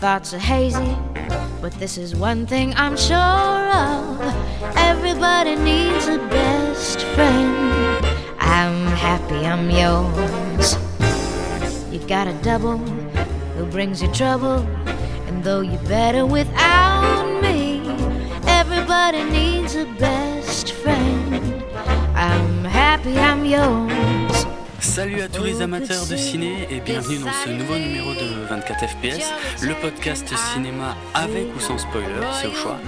thoughts are hazy. But this is one thing I'm sure of everybody needs a best friend. I'm happy I'm yours. You got a double who brings you trouble, and though you're better without me, everybody needs a best friend. I'm happy I'm yours. Salut à tous les amateurs de ciné et bienvenue dans ce nouveau numéro de 24 FPS, le podcast cinéma avec ou sans spoiler, c'est au choix.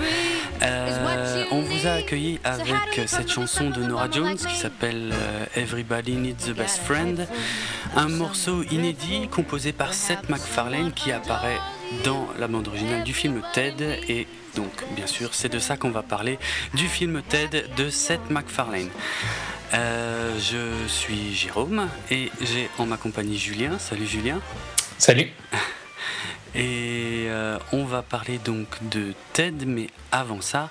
Euh, on vous a accueilli avec cette chanson de Nora Jones qui s'appelle euh, Everybody Needs a Best Friend, un morceau inédit composé par Seth MacFarlane qui apparaît dans la bande originale du film Ted et donc bien sûr c'est de ça qu'on va parler du film Ted de Seth MacFarlane. Euh, je suis Jérôme et j'ai en ma compagnie Julien. Salut Julien. Salut. Et euh, on va parler donc de TED, mais avant ça,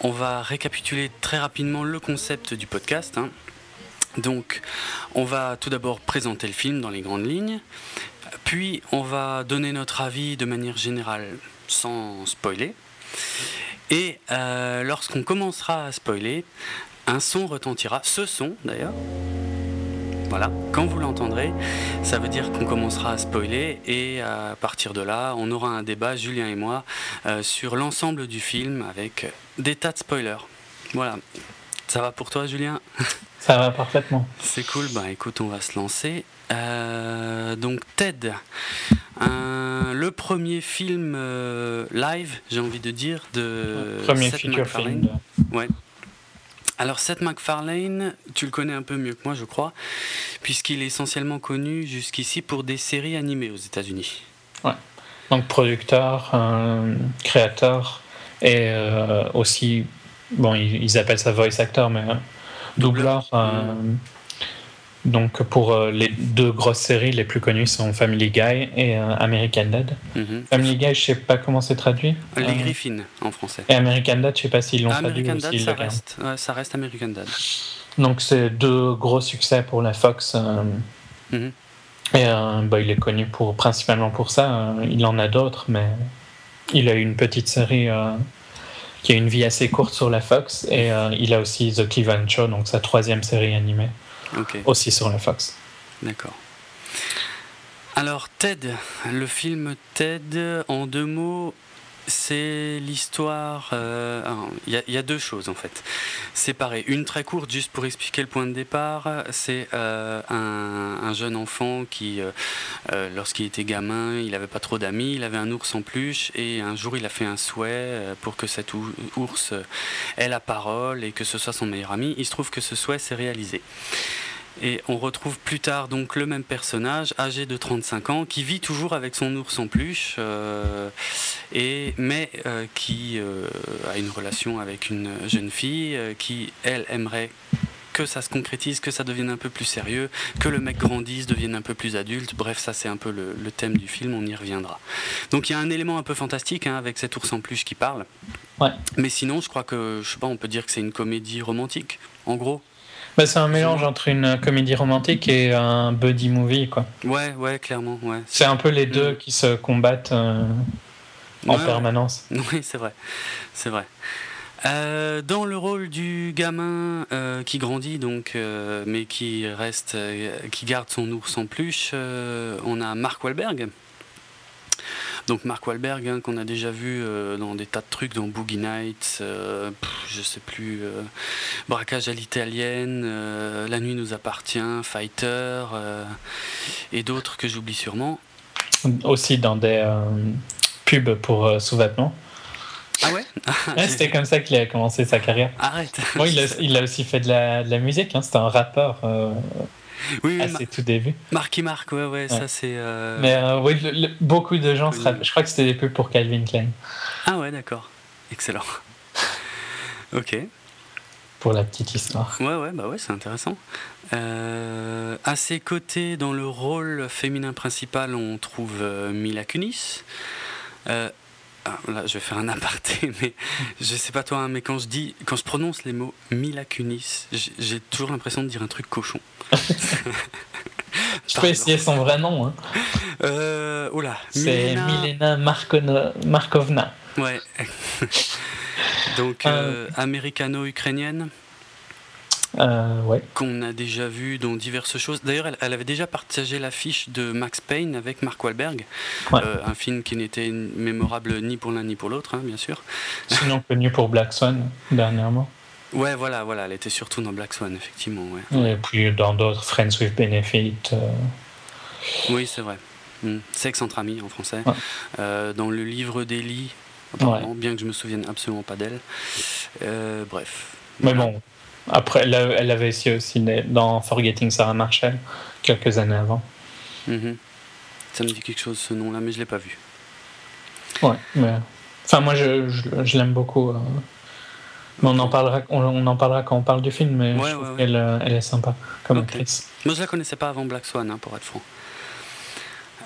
on va récapituler très rapidement le concept du podcast. hein. Donc, on va tout d'abord présenter le film dans les grandes lignes, puis on va donner notre avis de manière générale sans spoiler. Et euh, lorsqu'on commencera à spoiler, un son retentira, ce son d'ailleurs. Voilà, quand vous l'entendrez, ça veut dire qu'on commencera à spoiler et à partir de là, on aura un débat, Julien et moi, euh, sur l'ensemble du film avec des tas de spoilers. Voilà. Ça va pour toi, Julien? Ça va parfaitement. C'est cool, bah écoute, on va se lancer. Euh, donc Ted, un- le premier film euh, live, j'ai envie de dire, de Premier Seth feature MacFarlane. film. de- Ouais. Alors Seth MacFarlane, tu le connais un peu mieux que moi, je crois, puisqu'il est essentiellement connu jusqu'ici pour des séries animées aux États-Unis. Donc producteur, euh, créateur et euh, aussi, bon, ils, ils appellent ça voice actor, mais euh, doubleur. euh, donc pour euh, les deux grosses séries les plus connues sont Family Guy et euh, American Dad. Mhm. Family Guy, je sais pas comment c'est traduit. Les Euh, Griffins en français. et American Dad, je sais pas s'ils l'ont traduit ou s'ils ça reste, ouais, ça reste American Dad. Donc c'est deux gros succès pour la Fox. Mhm. Et bah, il est connu pour, principalement pour ça. il en a d'autres, mais il a eu une petite série qui a une vie assez courte sur la Fox. Et il a aussi The Cleveland Show, donc sa troisième série animée, Aussi sur la Fox. d'accord. Alors Ted, le film Ted, en deux mots, c'est l'histoire. euh, alors, Il y, a- deux choses en fait. Séparées. Une très courte, juste pour expliquer le point de départ. C'est euh, un, un jeune enfant qui, euh, lorsqu'il était gamin, il n'avait pas trop d'amis, il avait un ours en peluche et un jour il a fait un souhait pour que cet ou- ours ait la parole et que ce soit son meilleur ami. Il se trouve que ce souhait s'est réalisé. Et on retrouve plus tard donc le même personnage, âgé de 35 ans, qui vit toujours avec son ours en peluche, euh, et, mais euh, qui euh, a une relation avec une jeune fille qui, elle, aimerait que ça se concrétise, que ça devienne un peu plus sérieux, que le mec grandisse, devienne un peu plus adulte. Bref, ça c'est un peu le, le thème du film, on y reviendra. Donc il y a un élément un peu fantastique hein, avec cet ours en peluche qui parle. Ouais. Mais sinon, je crois que, je sais pas, on peut dire que c'est une comédie romantique, en gros. Bah, c'est un mélange entre une comédie romantique et un buddy movie. quoi. Ouais, ouais, clairement, ouais. C'est un peu les deux Mm. qui se combattent euh, en Ouais, permanence. Oui, c'est vrai, c'est vrai. Euh, dans le rôle du gamin euh, qui grandit donc, mais qui reste, qui garde son ours en peluche, on a Mark Wahlberg. Donc Mark Wahlberg hein, qu'on a déjà vu euh, dans des tas de trucs, dans Boogie Nights, euh, pff, je sais plus, euh, Braquage à l'italienne, euh, La nuit nous appartient, Fighter et d'autres que j'oublie sûrement. Aussi dans des pubs pour sous-vêtements. Ah ouais? Ouais, C'était comme ça qu'il a commencé sa carrière. Arrête. Bon, il, a, il a aussi fait de la, de la musique, hein, c'était un rappeur euh, Oui, à ses tout débuts. Marky Mark, ouais, ouais, ça Ouais. c'est. euh, Mais euh, oui, le- le- beaucoup de gens, se Oui. rappellent- je crois que c'était des pubs pour Calvin Klein, Ah ouais, d'accord. Excellent. ok. pour la petite histoire. Ouais, ouais, bah ouais, c'est intéressant. Euh, à ses côtés, dans le rôle féminin principal, on trouve euh, Mila Kunis. Euh, ah, là, je vais faire un aparté, mais je sais pas toi, hein, mais quand je dis, quand je prononce les mots Mila Kunis, j'ai toujours l'impression de dire un truc cochon. Je peux essayer son vrai nom. Hein. Euh, oula. C'est Milena, Markovna. Ouais. Donc, euh, américano-ukrainienne. Euh, ouais. Qu'on a déjà vu dans diverses choses. D'ailleurs, elle, avait déjà partagé l'affiche de Max Payne avec Mark Wahlberg. Euh, un film qui n'était mémorable ni pour l'un ni pour l'autre, hein, bien sûr. Sinon connu pour Black Swan, dernièrement. Ouais, voilà, voilà, elle était surtout dans Black Swan, effectivement. Ouais. Et puis dans d'autres, Friends with Benefit. Euh. Oui, c'est vrai. Hmm. Sexe entre amis en français. dans le livre apparemment, bien que je me souvienne absolument pas d'elle. bref. Mais bon, après, elle, avait aussi dans Forgetting Sarah Marshall quelques années avant. Mhm. Ça me dit quelque chose ce nom-là, mais je l'ai pas vu. Ouais, mais enfin moi je, je, l'aime beaucoup. Euh. Mais on en parlera, on, en parlera quand on parle du film, mais je trouve qu'elle euh, elle est sympa comme actrice. Moi je la connaissais pas avant Black Swan, hein, pour être franc.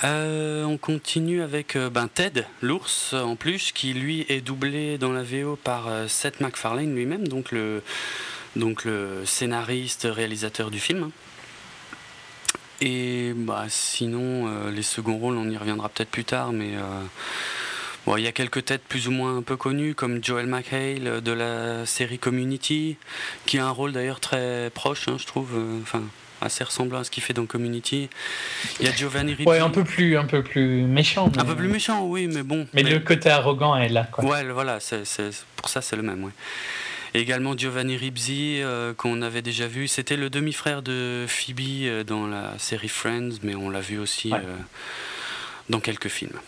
Euh, on continue avec ben, Ted, l'ours en plus, qui lui est doublé dans la VO par Seth MacFarlane lui-même, donc le, donc le scénariste, réalisateur du film. Et bah, sinon, euh, les seconds rôles, on y reviendra peut-être plus tard, mais euh, bon, il y a quelques têtes plus ou moins un peu connues, comme Joel McHale euh, de la série Community, qui a un rôle d'ailleurs très proche, hein, je trouve, enfin assez ressemblant à ce qu'il fait dans Community. Il y a Giovanni Ribisi. Ouais, un peu plus, un peu plus méchant. Un peu plus méchant, oui, mais bon. Mais, le côté arrogant est là, quoi. Ouais, voilà, c'est, pour ça c'est le même, ouais également Giovanni Ribisi, euh, qu'on avait déjà vu. C'était le demi-frère de Phoebe euh, dans la série Friends, mais on l'a vu aussi euh, dans quelques films.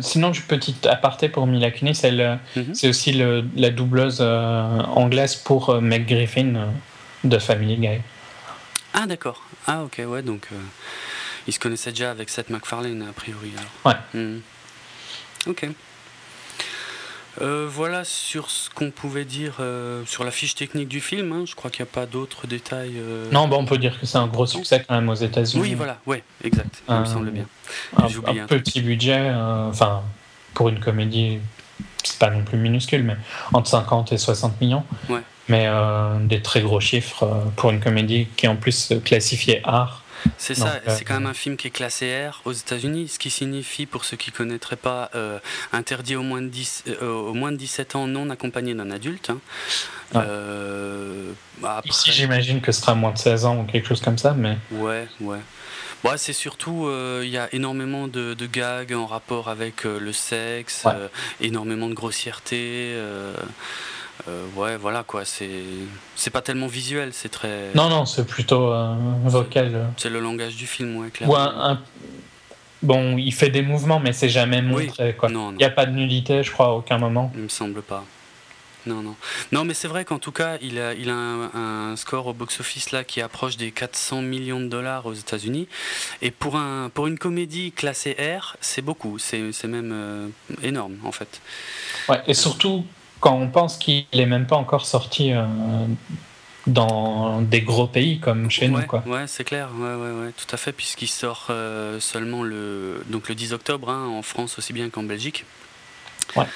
sinon, petite aparté pour Mila Kunis, mhm. c'est aussi la doubleuse anglaise pour Meg Griffin de Family Guy. Ah d'accord. Ah ok, ouais, donc il se connaissait déjà avec Seth MacFarlane a priori. Ouais. Mhm. Ok. Euh, voilà sur ce qu'on pouvait dire euh, sur la fiche technique du film. Hein. Je crois qu'il n'y a pas d'autres détails. Euh. Non, bah, on peut dire que c'est un gros succès quand même aux États-Unis. Oui, voilà, ouais, exact. Ça me semble bien. Un, petit budget, enfin, pour une comédie, c'est pas non plus minuscule, mais entre 50 et 60 millions. Ouais. Mais des très gros chiffres pour une comédie qui est en plus classifiée art. C'est ça, c'est quand même un film qui est classé R aux États-Unis, ce qui signifie, pour ceux qui ne connaîtraient pas, euh, interdit au moins, de 10, euh, au moins de 17 ans non accompagné d'un adulte. Hein. Euh, bah, Ici, j'imagine que ce sera moins de 16 ans ou quelque chose comme ça, mais. Ouais, ouais. Bon, c'est surtout, il y a énormément de, gags en rapport avec le sexe, énormément de grossièreté. Euh, ouais, voilà quoi, c'est c'est pas tellement visuel, c'est très. Non, non, c'est plutôt euh, vocal. C'est le langage du film, ouais, clairement. un... Bon, il fait des mouvements, mais c'est jamais montré. quoi. Il n'y a pas de nudité, je crois, à aucun moment. Il me semble pas. Non, non. Non, mais c'est vrai qu'en tout cas, il a, il a un, score au box-office là qui approche des 400 millions de dollars aux États-Unis. Et pour, un, pour une comédie classée R, c'est beaucoup. C'est même euh, énorme, en fait. Ouais, et surtout quand on pense qu'il n'est même pas encore sorti euh, dans des gros pays comme chez nous. Quoi. Ouais, c'est clair, ouais, ouais, ouais, tout à fait, puisqu'il sort euh, seulement le, donc le 10 octobre hein, en France aussi bien qu'en Belgique. Ouais.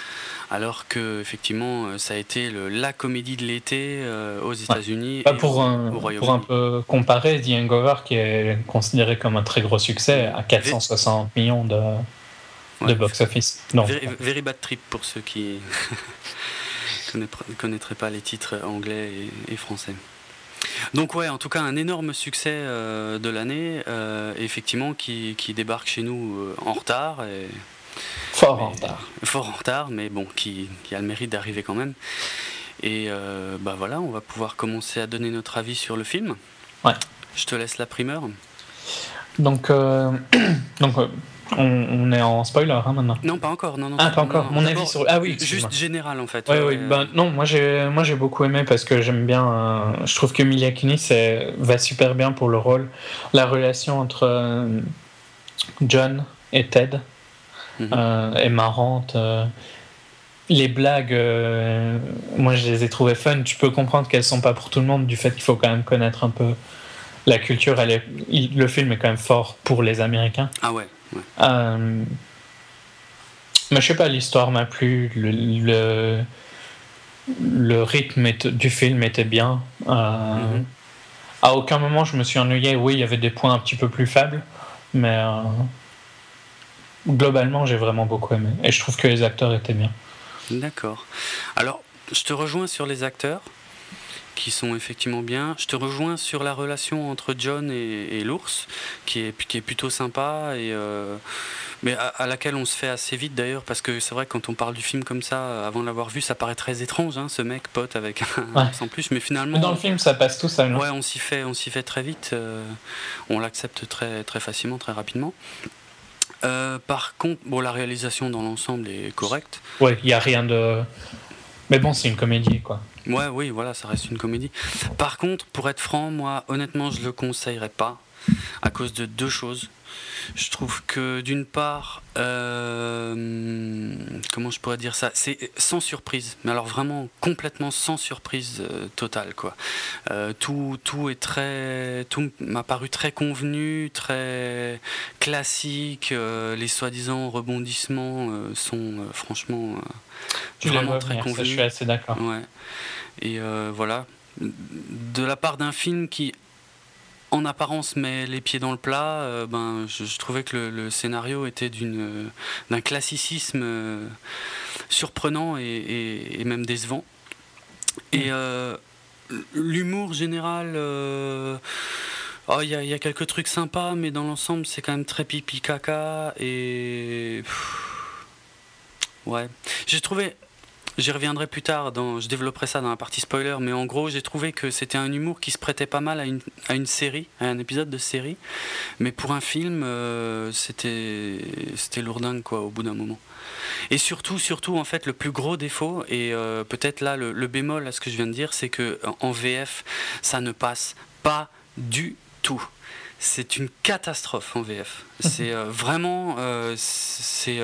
Alors que effectivement, euh, ça a été le, la comédie de l'été aux États-Unis. Bah, pour, un, pour un peu comparer, The Hangover, qui est considéré comme un très gros succès, à 460 millions de, de box-office. Very, very, Bad Trip pour ceux qui ne connaîtraient pas les titres anglais et, français. Donc ouais, en tout cas un énorme succès euh, de l'année, euh, effectivement qui, qui, débarque chez nous euh, en retard. Et, fort en retard. Fort en retard, mais bon, qui, qui a le mérite d'arriver quand même. Et bah voilà, on va pouvoir commencer à donner notre avis sur le film. Ouais. Je te laisse la primeur. Donc, donc on, est en spoiler hein, maintenant. Non, pas encore. Non, non, ah, pas encore. Mon avis sur. Ah oui. Juste général en fait. Oui, oui. Ben, non, moi j'ai, moi j'ai beaucoup aimé parce que j'aime bien. Euh, je trouve que Mila Kunis va super bien pour le rôle. La relation entre euh, John et Ted mhm. euh, est marrante. les blagues, moi je les ai trouvées fun. Tu peux comprendre qu'elles sont pas pour tout le monde du fait qu'il faut quand même connaître un peu la culture. Elle est, le film est quand même fort pour les Américains. Ah ouais. Euh, mais je sais pas, l'histoire m'a plu, le, le, rythme du film était bien. Euh, mhm. à aucun moment je me suis ennuyé. Oui, il y avait des points un petit peu plus faibles, mais euh, globalement j'ai vraiment beaucoup aimé. Et je trouve que les acteurs étaient bien. D'accord. Alors, je te rejoins sur les acteurs qui sont effectivement bien. Je te rejoins sur la relation entre John et, l'ours, qui est, qui est plutôt sympa, et, euh, mais à, laquelle on se fait assez vite d'ailleurs, parce que c'est vrai que quand on parle du film comme ça, avant de l'avoir vu, ça paraît très étrange, hein, ce mec pote avec un ours en plus, mais finalement... Dans le film, ça passe tout seul. Ouais, on s'y fait, on s'y fait très vite, euh, on l'accepte très, très facilement, très rapidement. Euh, par contre, bon, la réalisation dans l'ensemble est correcte. Ouais, il n'y a rien de. Mais bon, c'est une comédie, quoi. Ouais, oui, voilà, ça reste une comédie. Par contre, pour être franc, moi, honnêtement, je le conseillerais pas à cause de deux choses. Je trouve que d'une part, euh, comment je pourrais dire ça, c'est sans surprise, mais alors vraiment complètement sans surprise euh, totale quoi. Euh, tout, tout est très, tout m'a paru très convenu, très classique. les soi-disant rebondissements sont franchement vraiment très convenus. je suis assez d'accord. Ouais. Et voilà, de la part d'un film qui en apparence met les pieds dans le plat, euh, ben, je, trouvais que le, scénario était d'une, d'un classicisme euh, surprenant et, même décevant. Et mm. euh, l'humour général, oh, il y, a quelques trucs sympas, mais dans l'ensemble, c'est quand même très pipi caca. Et. ouais. J'ai trouvé J'y reviendrai plus tard, je développerai ça dans la partie spoiler, mais en gros, j'ai trouvé que c'était un humour qui se prêtait pas mal à une, série, à un épisode de série. Mais pour un film, euh, c'était c'était lourdingue, quoi, au bout d'un moment. Et surtout, surtout, en fait, le plus gros défaut, et euh, peut-être là, le, bémol à ce que je viens de dire, c'est que en VF, ça ne passe pas du tout c'est une catastrophe en VF. C'est euh, vraiment, c'est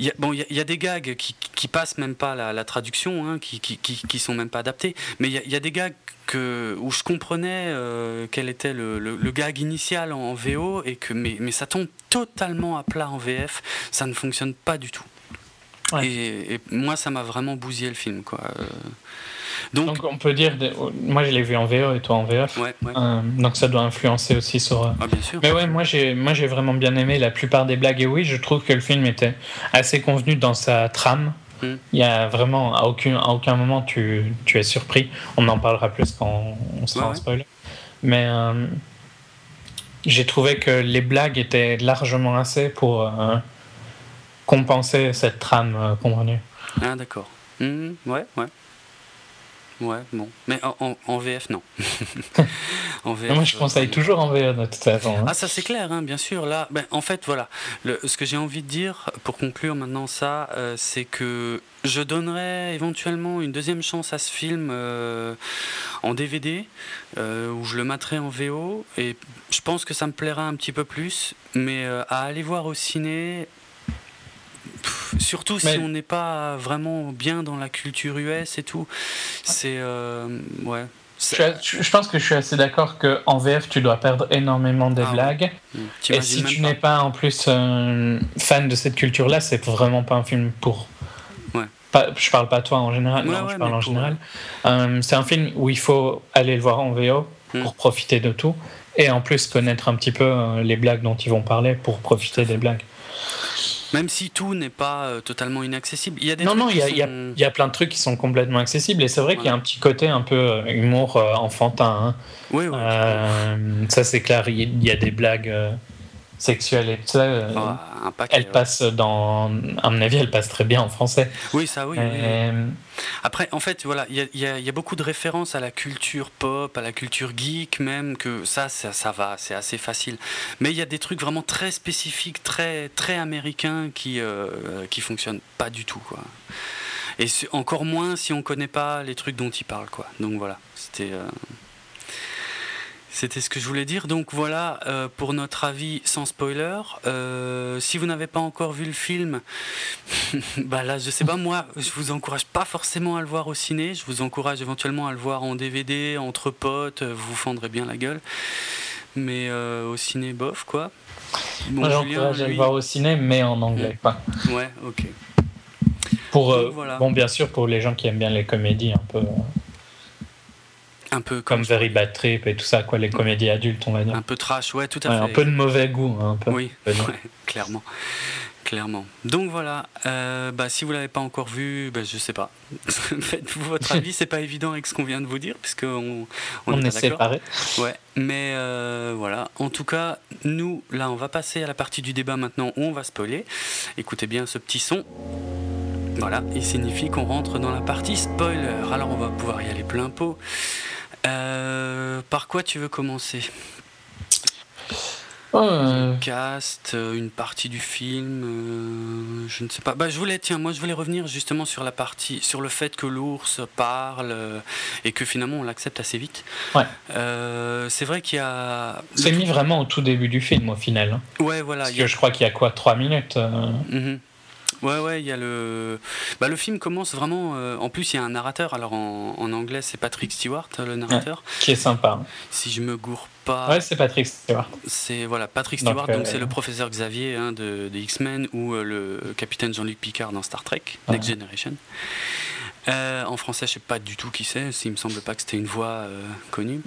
il y, a, bon, il y, a des gags qui, qui passent même pas la, traduction, hein, qui, qui, qui, sont même pas adaptés, mais il y, a, des gags que, où je comprenais euh, quel était le, le, gag initial en, VO, et que, mais, mais ça tombe totalement à plat en VF, ça ne fonctionne pas du tout. Et, moi, ça m'a vraiment bousillé le film. Quoi. Euh, donc, on peut dire, moi je l'ai vu en VO et toi en VF, euh, donc ça doit influencer aussi sur. Euh, ah, bien sûr. Mais ouais, moi j'ai, moi j'ai vraiment bien aimé la plupart des blagues et oui, je trouve que le film était assez convenu dans sa trame. Hmm. Il y a vraiment à aucun, à aucun moment tu, tu es surpris. On en parlera plus quand on sera en spoiler. Mais euh, j'ai trouvé que les blagues étaient largement assez pour compenser cette trame convenue. Ah d'accord. Hmm, ouais, ouais. Ouais, bon. Mais en, VF, non. en VF, moi, je conseille euh, toujours en VF de toute façon. Hein. Ah, ça c'est clair, hein, bien sûr. Là, ben, en fait, voilà. Le, ce que j'ai envie de dire, pour conclure maintenant ça, euh, c'est que je donnerais éventuellement une deuxième chance à ce film euh, en DVD, où je le mettrai en VO. Et je pense que ça me plaira un petit peu plus. Mais à aller voir au ciné, surtout si on n'est pas vraiment bien dans la culture US et tout. C'est. Euh, ouais. Je, pense que je suis assez d'accord qu'en VF, tu dois perdre énormément des ah blagues. Mm. Et si tu n'es pas en plus euh, fan de cette culture-là, c'est vraiment pas un film pour. Ouais. Pas, je parle pas toi en général, non, je parle en général. Euh, c'est un film où il faut aller le voir en VO pour profiter de tout et en plus connaître un petit peu les blagues dont ils vont parler pour profiter des blagues. Même si tout n'est pas euh, totalement inaccessible. Il y a des non, non, il y, y, a plein de trucs qui sont complètement accessibles. Et c'est vrai qu'il y a un petit côté un peu euh, humour euh, enfantin. Hein. Oui, oui. ça, c'est clair. Il y a des blagues sexuelle et tout ça, euh, ah, elle passe dans, à mon avis, elle passe très bien en français. Oui, ça, oui. Euh, Après, en fait, voilà, il y, y a, beaucoup de références à la culture pop, à la culture geek même, que ça, ça, ça va, c'est assez facile. Mais il y a des trucs vraiment très spécifiques, très, très américains qui, euh, qui fonctionnent pas du tout, quoi. Et encore moins si on connaît pas les trucs dont il parle, quoi. Donc voilà, c'était. Euh, c'était ce que je voulais dire. Donc voilà euh, pour notre avis sans spoiler. Euh, si vous n'avez pas encore vu le film, bah là je sais pas moi, je vous encourage pas forcément à le voir au ciné. Je vous encourage éventuellement à le voir en DVD entre potes. Vous vous fendrez bien la gueule. Mais euh, au ciné bof quoi. Bon, moi j'encourage à le voir au ciné mais en anglais pas. Ouais ok. Pour bon bien sûr pour les gens qui aiment bien les comédies un peu. Un peu comme Very Bad Trip et tout ça, quoi, les comédies adultes, on va dire. Un peu trash, ouais, tout à Ouais, fait. un peu de mauvais goût, hein, un peu. Oui, on ouais, clairement. Clairement. Donc voilà, euh, bah, si vous l'avez pas encore vu, bah, je sais pas. Faites-vous votre avis, c'est pas évident avec ce qu'on vient de vous dire, puisqu'on on, On, est est séparés. Ouais, mais euh, voilà. En tout cas, nous, là, on va passer à la partie du débat maintenant où on va spoiler. Écoutez bien ce petit son. Voilà, il signifie qu'on rentre dans la partie spoiler. Alors, on va pouvoir y aller plein pot. Euh, par quoi tu veux commencer? Euh, Cast, euh, une partie du film, euh, je ne sais pas. Bah, je voulais, tiens, moi, je voulais revenir justement sur la partie, sur le fait que l'ours parle et que finalement on l'accepte assez vite. Ouais. C'est vrai qu'il y a. c'est mis vraiment au tout début du film, au final. hein. Ouais, voilà. Parce il y a- que je crois qu'il y a quoi, 3 minutes Mhm. Ouais, ouais, il y a le. Bah, le film commence vraiment. euh, En plus, il y a un narrateur. Alors en, en anglais, c'est Patrick Stewart, le narrateur. qui est sympa. Si je me gourre pas. Ouais, c'est Patrick Stewart. C'est voilà Patrick Donc, Stewart, donc, euh, c'est le professeur Xavier hein, de, de X-Men ou euh, le capitaine Jean-Luc Picard dans Star Trek Ouais. Next Generation. Euh, en français, je sais pas du tout qui c'est. Il me semble pas que c'était une voix euh, connue.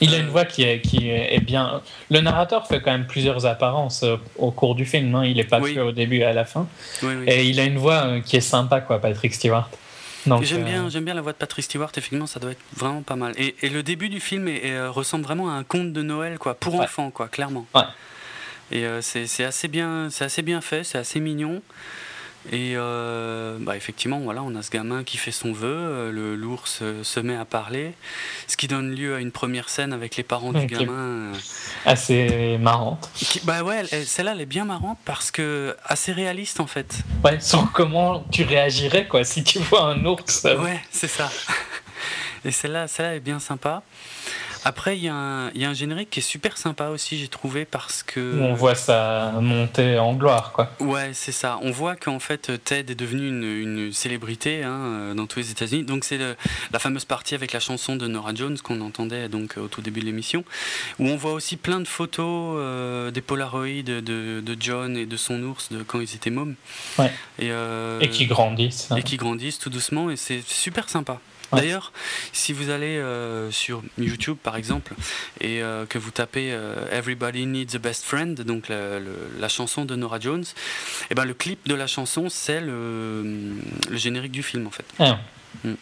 Il a Euh, une voix qui est, qui est bien. Le narrateur fait quand même plusieurs apparences euh, au cours du film. hein. Il est pas Oui. que au début et à la fin. Oui, oui. Et il a une voix euh, qui est sympa, quoi, Patrick Stewart. J'aime euh, bien, j'aime bien la voix de Patrick Stewart. Effectivement, ça doit être vraiment pas mal. Et, et le début du film est- est, euh, ressemble vraiment à un conte de Noël, quoi, pour Ouais. enfants, quoi, clairement. Ouais. Et euh, c'est c'est assez bien, c'est assez bien fait, c'est assez mignon. Et euh, bah effectivement, voilà, on a ce gamin qui fait son vœu, euh, le l'ours euh, se met à parler, ce qui donne lieu à une première scène avec les parents du gamin. assez marrante. qui- bah ouais, elle- elle- celle-là, elle est bien marrante parce que assez réaliste en fait. Ouais, sur comment tu réagirais, quoi, si tu vois un ours. Ouais, c'est ça. Et celle-là, celle-là est bien sympa. Après, il y, a un- il y a un générique qui est super sympa aussi, j'ai trouvé, parce que. on voit sa montée en gloire, quoi. Ouais, c'est ça. On voit qu'en fait, Ted est devenu une, une célébrité hein, euh, dans tous les États-Unis. Donc, c'est la fameuse partie avec la chanson de Nora Jones qu'on entendait donc au tout début de l'émission, où on voit aussi plein de photos euh, des Polaroids de, de John et de son ours de quand ils étaient mômes. Ouais. Et, euh, Et qui grandissent. hein. et qui grandissent tout doucement et c'est super sympa. Ouais. D'ailleurs, si vous allez euh, sur YouTube par exemple et euh, que vous tapez euh, Everybody Needs a Best Friend, donc la, le- la chanson de Nora Jones, et ben le clip de la chanson c'est le, le générique du film en fait. Ah. Mm.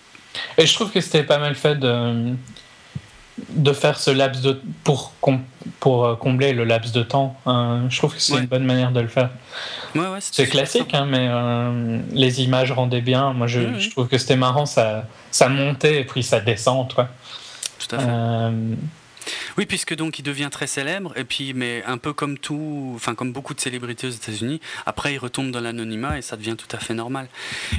Et je trouve que c'était pas mal fait de, de faire ce laps de pour, com- pour euh, combler le laps de temps. hein. je trouve que c'est Ouais. une bonne manière de le faire. Ouais, ouais, c'était C'est classique, hein, mais euh, les images rendaient bien. Moi, je, je trouve que c'était marrant, ça, ça montait et puis ça descend. Tout à fait. Euh, Oui, puisque donc il devient très célèbre, et puis, mais un peu comme tout, enfin comme beaucoup de célébrités aux États-Unis, après il retombe dans l'anonymat et ça devient tout à fait normal.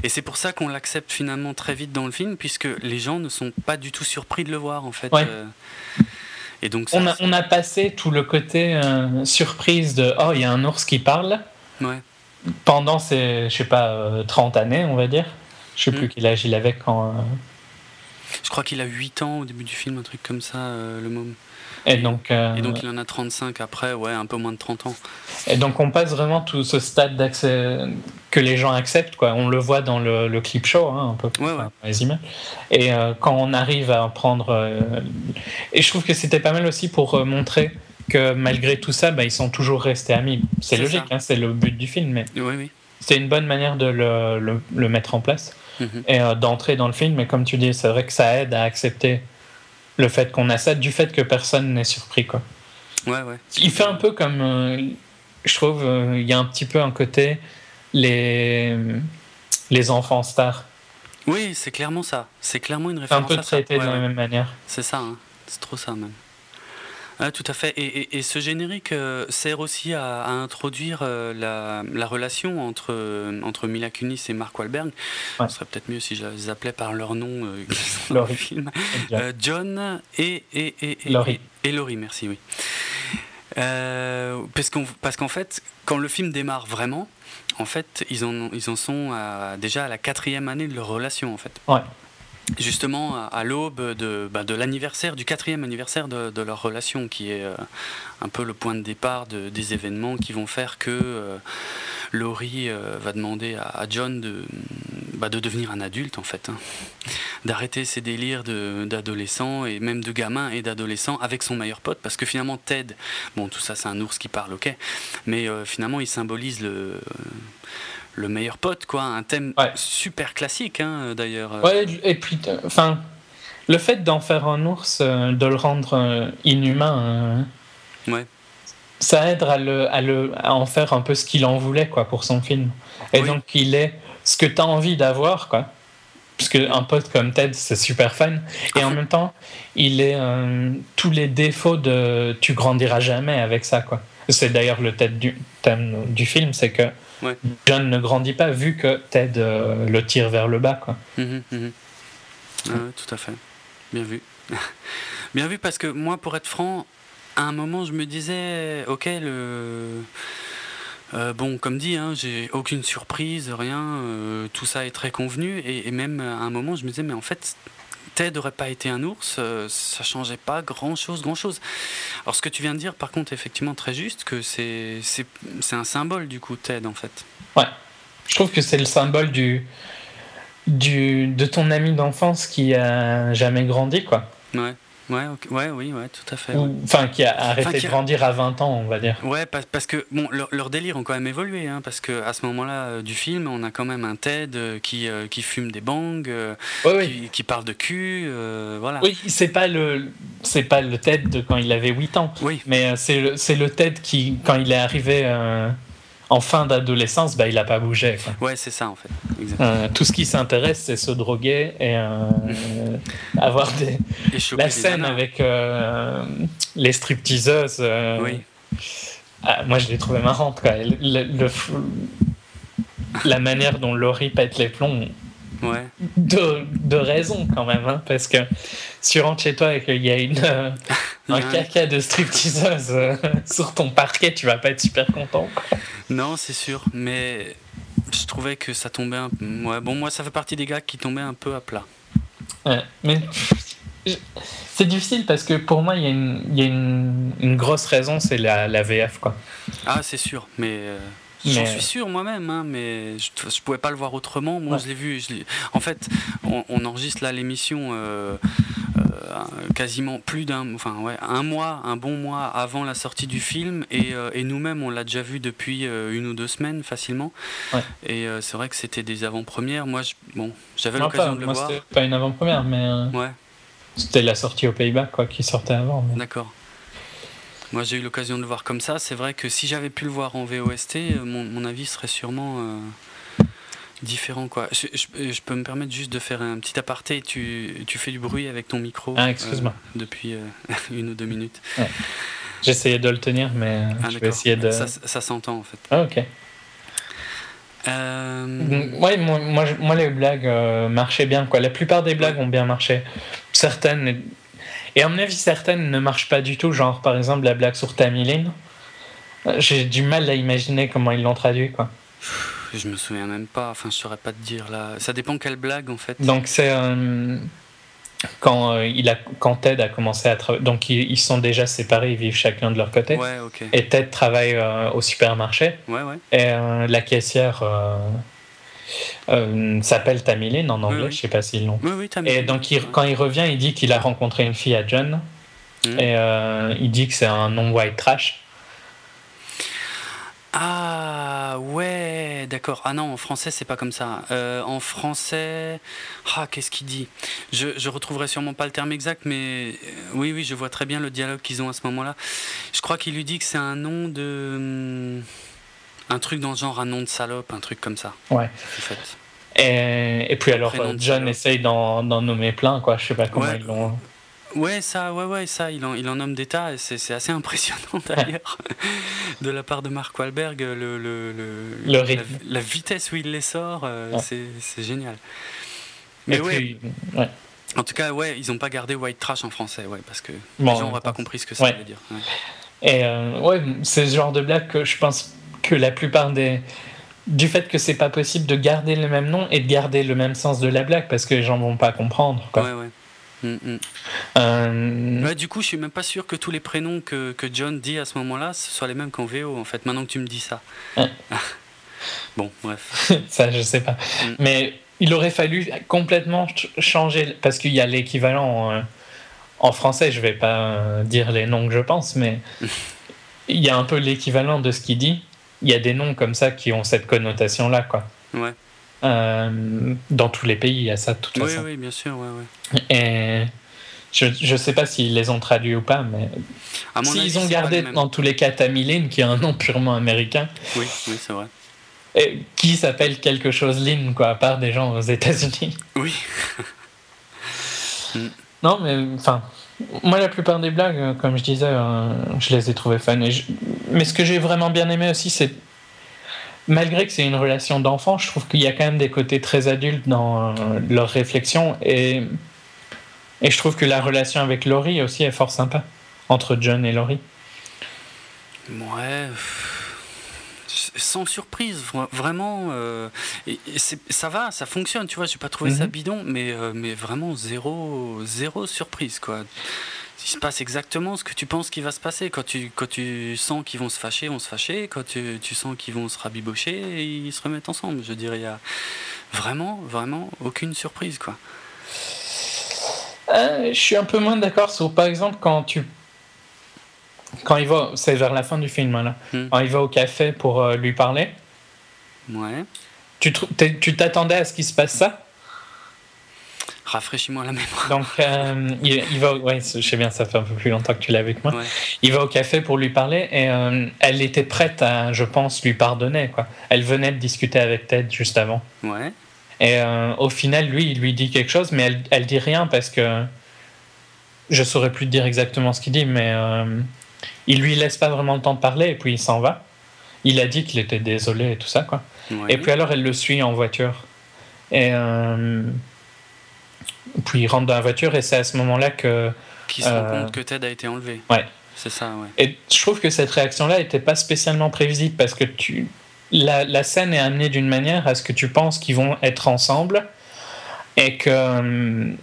Et c'est pour ça qu'on l'accepte finalement très vite dans le film, puisque les gens ne sont pas du tout surpris de le voir en fait. Ouais. Euh, Et donc ça, on, a, c'est- on a passé tout le côté euh, surprise de Oh, il y a un ours qui parle ouais. pendant ces, je sais pas, euh, 30 années, on va dire. Je sais Mm. plus quel âge il avait quand. Je crois qu'il a 8 ans au début du film, un truc comme ça, euh, le môme. et, donc, euh, Et donc il en a 35 après, ouais, un peu moins de 30 ans. Et donc on passe vraiment tout ce stade que les gens acceptent, quoi. On le voit dans le, le clip show, hein, un peu, Ouais, enfin, ouais. dans les images. Et euh, quand on arrive à prendre, euh, et je trouve que c'était pas mal aussi pour montrer que malgré tout ça, bah, ils sont toujours restés amis. C'est logique, hein, c'est le but du film, mais Oui, oui. c'est une bonne manière de le, le- le mettre en place Mhm. et euh, d'entrer dans le film. Mais comme tu dis, c'est vrai que ça aide à accepter le fait qu'on a ça, du fait que personne n'est surpris, quoi. Ouais, ouais. Il fait un peu comme. euh, je trouve, euh, il y a un petit peu un côté. Les, les enfants stars. Oui, c'est clairement ça. C'est clairement une C'est un référence peu traité Ouais, de la même manière. C'est ça, hein. c'est trop ça même. Ah, tout à fait. Et, et- et ce générique euh, sert aussi à, à introduire euh, la, la relation entre, euh, entre Mila Kunis et Mark Wahlberg. Ouais. Ce serait peut-être mieux si je les appelais par leur nom dans le film. John et, et, et, et, Laurie. et, Laurie, merci, oui. Euh, parce qu'en parce qu'en fait, quand le film démarre vraiment, en fait, ils en, ils en sont à- déjà à la quatrième année de leur relation, en fait Ouais. Justement à, l'aube de, bah, de l'anniversaire, du quatrième anniversaire de, leur relation, qui est euh, un peu le point de départ de- des événements qui vont faire que euh, Laurie euh, va demander à, John de, bah, de devenir un adulte en fait, hein. d'arrêter ses délires d'adolescent et même de gamin et d'adolescent avec son meilleur pote, parce que finalement Ted, bon tout ça c'est un ours qui parle, ok, mais finalement il symbolise le le meilleur pote, quoi, un thème super classique hein, d'ailleurs. Ouais, et puis enfin le fait d'en faire un ours, de le rendre inhumain. ouais ça aide à, le, à, le, à en faire un peu ce qu'il en voulait quoi, pour son film. Et donc, il est ce que tu as envie d'avoir, quoi. Parce qu'un pote comme Ted, c'est super fun. Et en même temps, il est euh, tous les défauts de tu grandiras jamais avec ça, quoi. C'est d'ailleurs le thème du, thème du film, c'est que John ne grandit pas vu que Ted euh, le tire vers le bas, quoi. Mhm, mhm. tout à fait. Bien vu. Bien vu parce que moi, pour être franc, à un moment, je me disais, ok, le. Euh, bon, comme dit, hein, j'ai aucune surprise, rien, euh, tout ça est très convenu. Et, même à un moment, je me disais, mais en fait, Ted n'aurait pas été un ours, euh, ça changeait pas grand chose, grand chose. Alors, ce que tu viens de dire, par contre, effectivement, très juste, que c'est un symbole, du coup, Ted, en fait. Ouais. Je trouve que c'est le symbole du, du, de ton ami d'enfance qui a jamais grandi, quoi. Ouais. Ouais, ouais, oui, ouais, tout à fait. Enfin, qui a arrêté de grandir à 20 ans, on va dire. Ouais, parce, parce que bon, leur, leur, délire ont quand même évolué, hein, parce que à ce moment-là euh, du film, on a quand même un Ted euh, qui, euh, qui fume des bangs, qui, qui, parle de cul, voilà. Oui, c'est pas le c'est pas le Ted de quand il avait 8 ans. Oui. Mais c'est le, le Ted qui, quand il est arrivé en fin d'adolescence, bah, il n'a pas bougé. Quoi. Ouais, c'est ça en fait. Euh, tout ce qui s'intéresse, c'est se droguer et euh, avoir des... la scène avec euh, les stripteaseuses. oui. Ah, moi, je l'ai trouvé marrante. Quoi. Le, la manière dont Laurie pète les plombs. Ouais. De, de raison quand même, hein, parce que si tu rentres chez toi et qu'il y a une, un caca de stripteaseuse sur ton parquet, tu vas pas être super content. Non, c'est sûr, mais je trouvais que ça tombait un peu. Ouais, bon, moi, ça fait partie des gars qui tombaient un peu à plat. Ouais, mais c'est difficile parce que pour moi, il y a une, y a une, une grosse raison, c'est la, la, VF, quoi. Ah, c'est sûr, mais. Euh, j'en suis sûr moi-même, hein, mais je, je pouvais pas le voir autrement. Moi, je l'ai vu. Je en fait, on, on, enregistre là l'émission euh, euh, quasiment plus d'un, enfin ouais, un mois, un bon mois avant la sortie du film, et, euh, et nous-mêmes on l'a déjà vu depuis une ou deux semaines facilement. Et c'est vrai que c'était des avant-premières. Moi, je, bon, j'avais l'occasion de le moi, voir. Pas une avant-première, mais ouais. c'était la sortie aux Pays-Bas quoi, qui sortait avant. D'accord. Moi, j'ai eu l'occasion de le voir comme ça. C'est vrai que si j'avais pu le voir en VOST, mon, mon avis serait sûrement différent quoi. Je, je, peux me permettre juste de faire un petit aparté. Tu, tu fais du bruit avec ton micro. Ah, excuse-moi. Euh, depuis euh, une ou deux minutes. Ouais. J'essayais de le tenir, mais ah, je vais essayer de. Ça, ça s'entend en fait. Ah, ok. Euh... Ouais, moi, moi, moi, les blagues euh, marchaient bien. Quoi. La plupart des blagues ont bien marché. Certaines. Et à mon avis, certaines ne marchent pas du tout. Genre, par exemple, la blague sur Tamilin. J'ai du mal à imaginer comment ils l'ont traduit. Quoi. Je me souviens même pas, enfin je saurais pas te dire là. Ça dépend quelle blague en fait. Donc c'est euh, quand euh, il a quand Ted a commencé à travailler, donc ils, sont déjà séparés, ils vivent chacun de leur côté. Ouais, ok. Et Ted travaille euh, au supermarché. Ouais, ouais. Et la caissière s'appelle Tamilin en anglais, oui, je sais pas s'ils l'ont. Oui, oui. Et donc quand il revient, il dit qu'il a rencontré une fille à John. Et il dit que c'est un nom white trash. Ah ouais, d'accord. Ah non, en français c'est pas comme ça. Euh, en français, ah qu'est-ce qu'il dit? Je, je retrouverai sûrement pas le terme exact, mais euh, oui oui, je vois très bien le dialogue qu'ils ont à ce moment-là. Je crois qu'il lui dit que c'est un nom de hum, un truc dans le genre un nom de salope, un truc comme ça. Ouais. Et, et puis alors John essaye d'en nommer plein quoi. Je sais pas comment ouais. ils l'ont. Ouais, ça, ouais, ouais, ça, il en, il en nomme des tas, c'est assez impressionnant d'ailleurs, de la part de Mark Wahlberg, le, le, le, le la, la, vitesse où il les sort, euh, ouais. c'est génial. Mais et ouais, puis, ouais. En tout cas, ouais, ils n'ont pas gardé White Trash en français, ouais, parce que bon, les gens n'auraient pas compris ce que ça veut dire. Et euh, ouais, c'est ce genre de blague que je pense que la plupart des. Du fait que c'est pas possible de garder le même nom et de garder le même sens de la blague, parce que les gens vont pas comprendre. Quoi. Ouais, ouais. Mm -hmm. euh... ouais, du coup, je suis même pas sûr que tous les prénoms que, que John dit à ce moment-là ce soient les mêmes qu'en VO, en fait, maintenant que tu me dis ça. Ouais. bon, bref. ça, je sais pas. Mm. Mais il aurait fallu complètement changer, parce qu'il y a l'équivalent euh, en français, je vais pas dire les noms que je pense, mais il y a un peu l'équivalent de ce qu'il dit. Il y a des noms comme ça qui ont cette connotation-là, quoi. Ouais. Euh, dans tous les pays, il y a ça de toute Oui, façon. oui, bien sûr, ouais, ouais. Et je ne sais pas s'ils les ont traduits ou pas, mais s'ils ont gardé dans tous les cas Tamilin, qui est un nom purement américain, Oui, oui, c'est vrai. et qui s'appelle quelque chose Lin, quoi, à part des gens aux États-Unis. Oui. Non, mais enfin, moi, la plupart des blagues, euh, comme je disais, euh, je les ai trouvées fun. Mais ce que j'ai vraiment bien aimé aussi, c'est. Malgré que c'est une relation d'enfant, je trouve qu'il y a quand même des côtés très adultes dans euh, leur réflexion. Et... et je trouve que la relation avec Laurie aussi est fort sympa, entre John et Laurie. Ouais. Sans surprise, vra- vraiment. euh, et- et c'est- ça va, ça fonctionne, tu vois. J'ai pas trouvé ça Mhm. bidon, mais, euh, mais vraiment zéro, zéro surprise, quoi. Il se passe exactement ce que tu penses qu'il va se passer. Quand tu, quand tu sens qu'ils vont se fâcher, ils vont se fâcher. Quand tu, tu sens qu'ils vont se rabibocher, ils se remettent ensemble. Je dirais, il y a vraiment, vraiment aucune surprise, quoi. Euh, je suis un peu moins d'accord sur, par exemple, quand tu. Quand il va. C'est vers la fin du film, là. Hmm. Quand il va au café pour euh, lui parler. Ouais. Tu t'attendais à ce qu'il se passe ça? Rafraîchis-moi la mémoire. Donc, euh, il, il va. Ouais, je sais bien, ça fait un peu plus longtemps que tu l'as avec moi. Ouais. Il va au café pour lui parler et euh, elle était prête à, je pense, lui pardonner. Quoi. Elle venait de discuter avec Ted juste avant. Ouais. Et au final, lui, il lui dit quelque chose, mais elle, elle dit rien parce que je saurais plus te dire exactement ce qu'il dit, mais il lui laisse pas vraiment le temps de parler et puis il s'en va. Il a dit qu'il était désolé et tout ça, quoi. Et puis alors, elle le suit en voiture. Et euh, puis il rentre dans la voiture et c'est à ce moment-là que. Qui se rend euh, compte que Ted a été enlevé. Ouais. C'est ça, ouais. Et je trouve que cette réaction-là n'était pas spécialement prévisible parce que tu, la, la scène est amenée d'une manière à ce que tu penses qu'ils vont être ensemble et que, hum,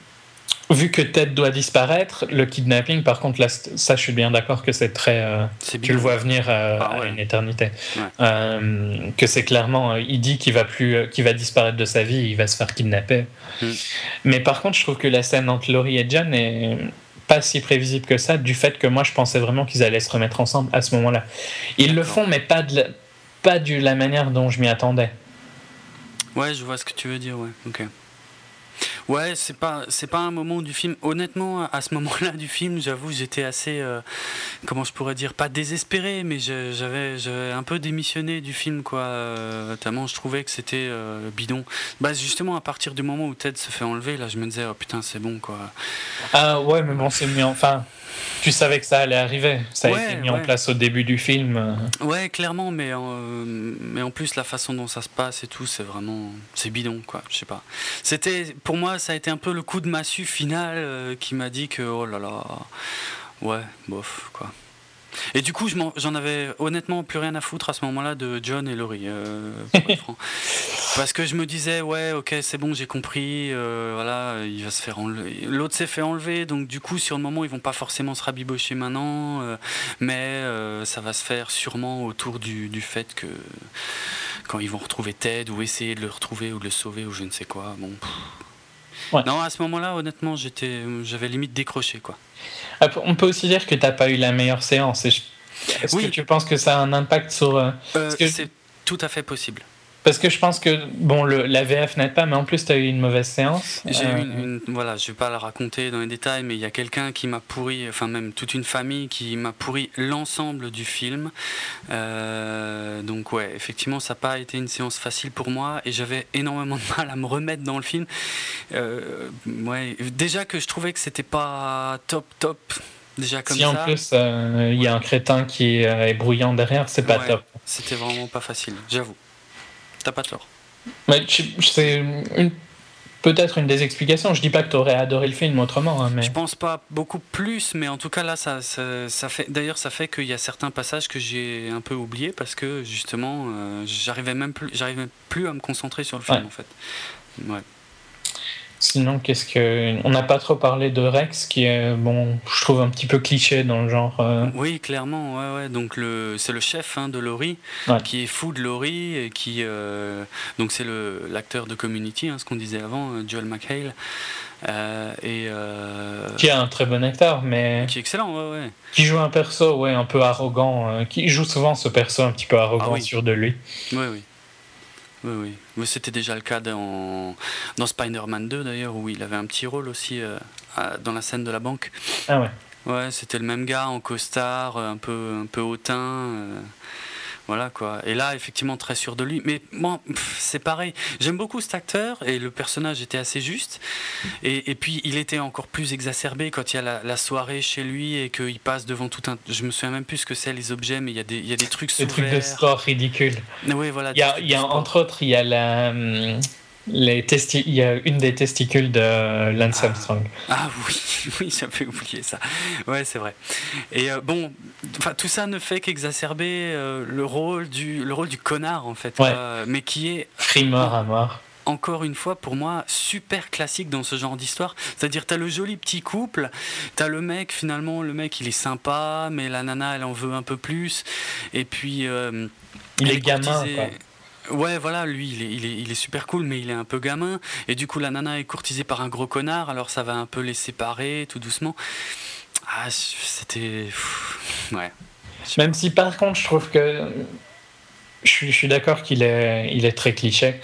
vu que Ted doit disparaître, le kidnapping, par contre, là, ça, je suis bien d'accord que c'est très. euh, C'est tu le vois venir euh, Ah à une éternité. Ouais. Euh, que c'est clairement, il dit qu'il va plus, qu'il va disparaître de sa vie, il va se faire kidnapper. Mm. Mais par contre, je trouve que la scène entre Laurie et John est pas si prévisible que ça, du fait que moi, je pensais vraiment qu'ils allaient se remettre ensemble à ce moment-là. Ils le font, mais pas de la, pas de la manière dont je m'y attendais. Ouais, je vois ce que tu veux dire, ouais. Ok. Ouais, c'est pas, c'est pas un moment du film. Honnêtement, à ce moment-là du film, j'avoue, j'étais assez, euh, comment je pourrais dire, pas désespéré, mais j'avais, un peu démissionné du film, quoi. euh, tellement je trouvais que c'était euh, bidon. Bah, justement, à partir du moment où Ted se fait enlever, là, je me disais, oh putain, c'est bon, quoi. Ah ouais, mais bon, c'est en... Enfin, tu savais que ça allait arriver. Ça a été mis en place au début du film. Ouais, clairement, mais, euh, mais en plus, la façon dont ça se passe et tout, c'est vraiment. C'est bidon, quoi. Je sais pas. C'était. Pour moi, ça a été un peu le coup de massue final euh, qui m'a dit que, oh là là. Ouais, bof, quoi. Et du coup, je j'en avais honnêtement plus rien à foutre à ce moment-là de John et Laurie, euh, pour être franc. Parce que je me disais, ouais, ok, c'est bon, j'ai compris, euh, voilà, il va se faire enlever. L'autre s'est fait enlever, donc du coup, sur le moment, ils vont pas forcément se rabibocher maintenant, euh, mais ça va se faire sûrement autour du, du fait que quand ils vont retrouver Ted ou essayer de le retrouver ou de le sauver ou je ne sais quoi, bon. Ouais. Non, à ce moment-là, honnêtement, j'étais, j'avais limite décroché, quoi. Après, On peut aussi dire que t'as pas eu la meilleure séance. Est-ce Oui. que tu penses que ça a un impact sur... euh, Euh, que- C'est tout à fait possible. Parce que je pense que, bon, le, la VF n'aide pas, mais en plus, tu as eu une mauvaise séance. J'ai Euh, eu une, une- voilà, je vais pas la raconter dans les détails, mais il y a quelqu'un qui m'a pourri, enfin même toute une famille qui m'a pourri l'ensemble du film. Euh, donc ouais, effectivement, ça n'a pas été une séance facile pour moi et j'avais énormément de mal à me remettre dans le film. Euh, ouais, déjà que je trouvais que c'était pas top top, déjà comme si ça. en plus, euh, il y a un crétin qui euh, est bruyant derrière, c'est pas Ouais. top. C'était vraiment pas facile, j'avoue. T'as pas tort. Mais c'est une- peut-être une des explications. Je dis pas que tu aurais adoré le film autrement, hein, mais... Je pense pas beaucoup plus, mais en tout cas là, ça, ça, ça fait. D'ailleurs, ça fait qu'il y a certains passages que j'ai un peu oubliés parce que justement, euh, j'arrivais même plus, j'arrivais plus à me concentrer sur le film Ouais. en fait. Ouais. Sinon, qu'est-ce que. On n'a pas trop parlé de Rex, qui est, bon, je trouve un petit peu cliché dans le genre. euh, Oui, clairement, ouais, ouais. Donc le, c'est le chef hein, de Laurie, Ouais. qui est fou de Laurie et qui, euh, donc c'est le l'acteur de Community, hein, ce qu'on disait avant, euh, Joel McHale, euh, et euh, Qui est un très bon acteur, mais qui est excellent, ouais, ouais. qui joue un perso, ouais, un peu arrogant. euh, qui joue souvent ce perso un petit peu arrogant Ah oui. sûr de lui. Oui, oui. Oui, oui. Mais c'était déjà le cas dans, dans Spider-Man 2 d'ailleurs, où il avait un petit rôle aussi euh, dans la scène de la banque. Ah ouais. Ouais, c'était le même gars en costard, euh, un peu, un peu hautain. euh, voilà quoi. Et là, effectivement, très sûr de lui. Mais moi, c'est pareil. J'aime beaucoup cet acteur et le personnage était assez juste. Et, et puis, il était encore plus exacerbé quand il y a la, la soirée chez lui et qu'il passe devant tout un. Je me souviens même plus ce que c'est les objets, mais il y a des, il y a des trucs Des trucs de sport ridicules. Oui, voilà. Il y a, il y entre autres, il y a la. Les testi il y a une des testicules de Lance Ah. Armstrong. Ah oui, oui, j'avais oublié ça. Ouais, c'est vrai. Et euh, bon, enfin tout ça ne fait qu'exacerber euh, le rôle du le rôle du connard en fait, Ouais. mais qui est Frimeur à mort. encore une fois pour moi super classique dans ce genre d'histoire. C'est-à-dire t'as le joli petit couple, t'as le mec finalement le mec il est sympa, mais la nana elle en veut un peu plus. Et puis euh, Il est gamin, quoi. Ouais, voilà, lui, il est, il, est, il est super cool, mais il est un peu gamin. Et du coup, la nana est courtisée par un gros connard, alors ça va un peu les séparer tout doucement. Ah, c'était. Ouais. Même si par contre, je trouve que. Je suis, je suis d'accord qu'il est, il est très cliché.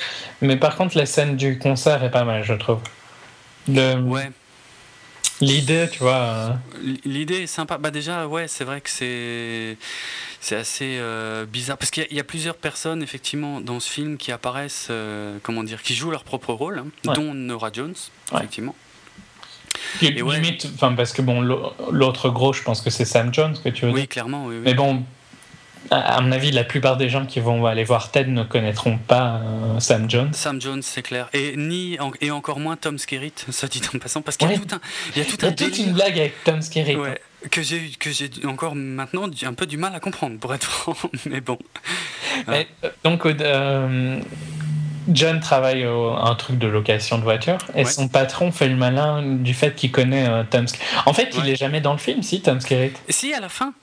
Mais par contre, la scène du concert est pas mal, je trouve. Le- Ouais, L'idée, tu vois. euh, l'idée est sympa. Bah, déjà, ouais, c'est vrai que c'est. C'est assez euh, bizarre. Parce qu'il y a- il y, a plusieurs personnes, effectivement, dans ce film qui apparaissent, euh, comment dire, qui jouent leur propre rôle, hein, Ouais. dont Nora Jones, Ouais. effectivement. qui- Et ouais. limite, enfin, parce que bon, l'au- l'autre gros, je pense que c'est Sam Jones que tu veux Oui, dire. clairement, oui. oui. Mais bon, à mon avis, la plupart des gens qui vont aller voir Ted ne connaîtront pas euh, Sam Jones. Sam Jones, c'est clair. Et, ni, et encore moins Tom Skerritt, ça dit en passant, parce qu'il y a tout un, il y a tout Il y a un toute délire. une blague avec Tom Skerritt. Ouais, que j'ai que j'ai encore maintenant un peu du mal à comprendre, pour être franc. Mais bon. Mais, euh, donc, euh, John travaille au, à un truc de location de voiture et Ouais. son patron fait le malin du fait qu'il connaît Tom Skerritt. En fait, il est jamais dans le film, si, Tom Skerritt? Si à la fin,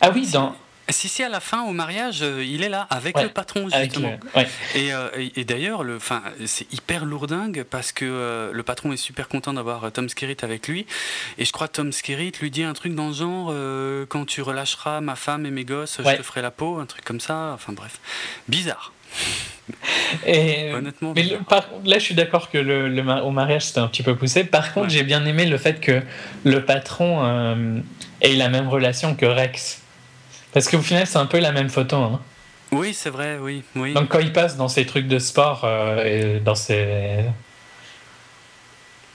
Ah oui, dans. Si si à la fin au mariage, euh, il est là avec Ouais, le patron justement. le- ouais. Et, euh, et, et d'ailleurs, c'est hyper lourdingue parce que euh, le patron est super content d'avoir euh, Tom Skerritt avec lui. Et je crois que Tom Skerritt lui dit un truc dans le genre euh, quand tu relâcheras ma femme et mes gosses, Ouais. je te ferai la peau, un truc comme ça. Enfin bref, bizarre. Et, Honnêtement. mais le- par- là, je suis d'accord que le, au mariage, c'était un petit peu poussé. Par contre, j'ai bien aimé le fait que le patron ait la même relation que Rex. Parce qu'au final, c'est un peu la même photo. hein. Oui, c'est vrai, oui, oui. Donc, quand il passe dans ces trucs de sport euh, et dans ces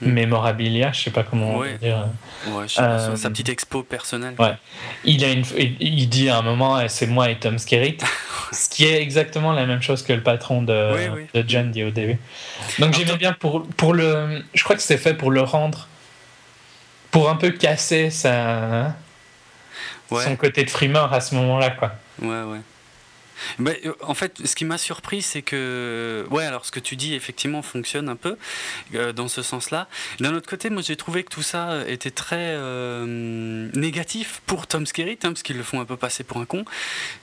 Hmm. mémorabilia, je sais pas comment on Ouais. peut dire. Ouais, je sais pas, Euh, sa petite expo personnelle. Ouais. Il, a une, il dit à un moment, Eh, c'est moi et Tom Skerritt, ce qui est exactement la même chose que le patron de, Oui, oui. de John dit au début. Donc j'aimais bien pour, pour le... Je crois que c'était fait pour le rendre, pour un peu casser sa, Ouais. son côté de frimeur à ce moment-là. quoi. Ouais, ouais. Euh, en fait, ce qui m'a surpris, c'est que, ouais, alors ce que tu dis, effectivement, fonctionne un peu euh, dans ce sens-là. D'un autre côté, moi, j'ai trouvé que tout ça euh, était très euh, négatif pour Tom Skerritt, hein, parce qu'ils le font un peu passer pour un con.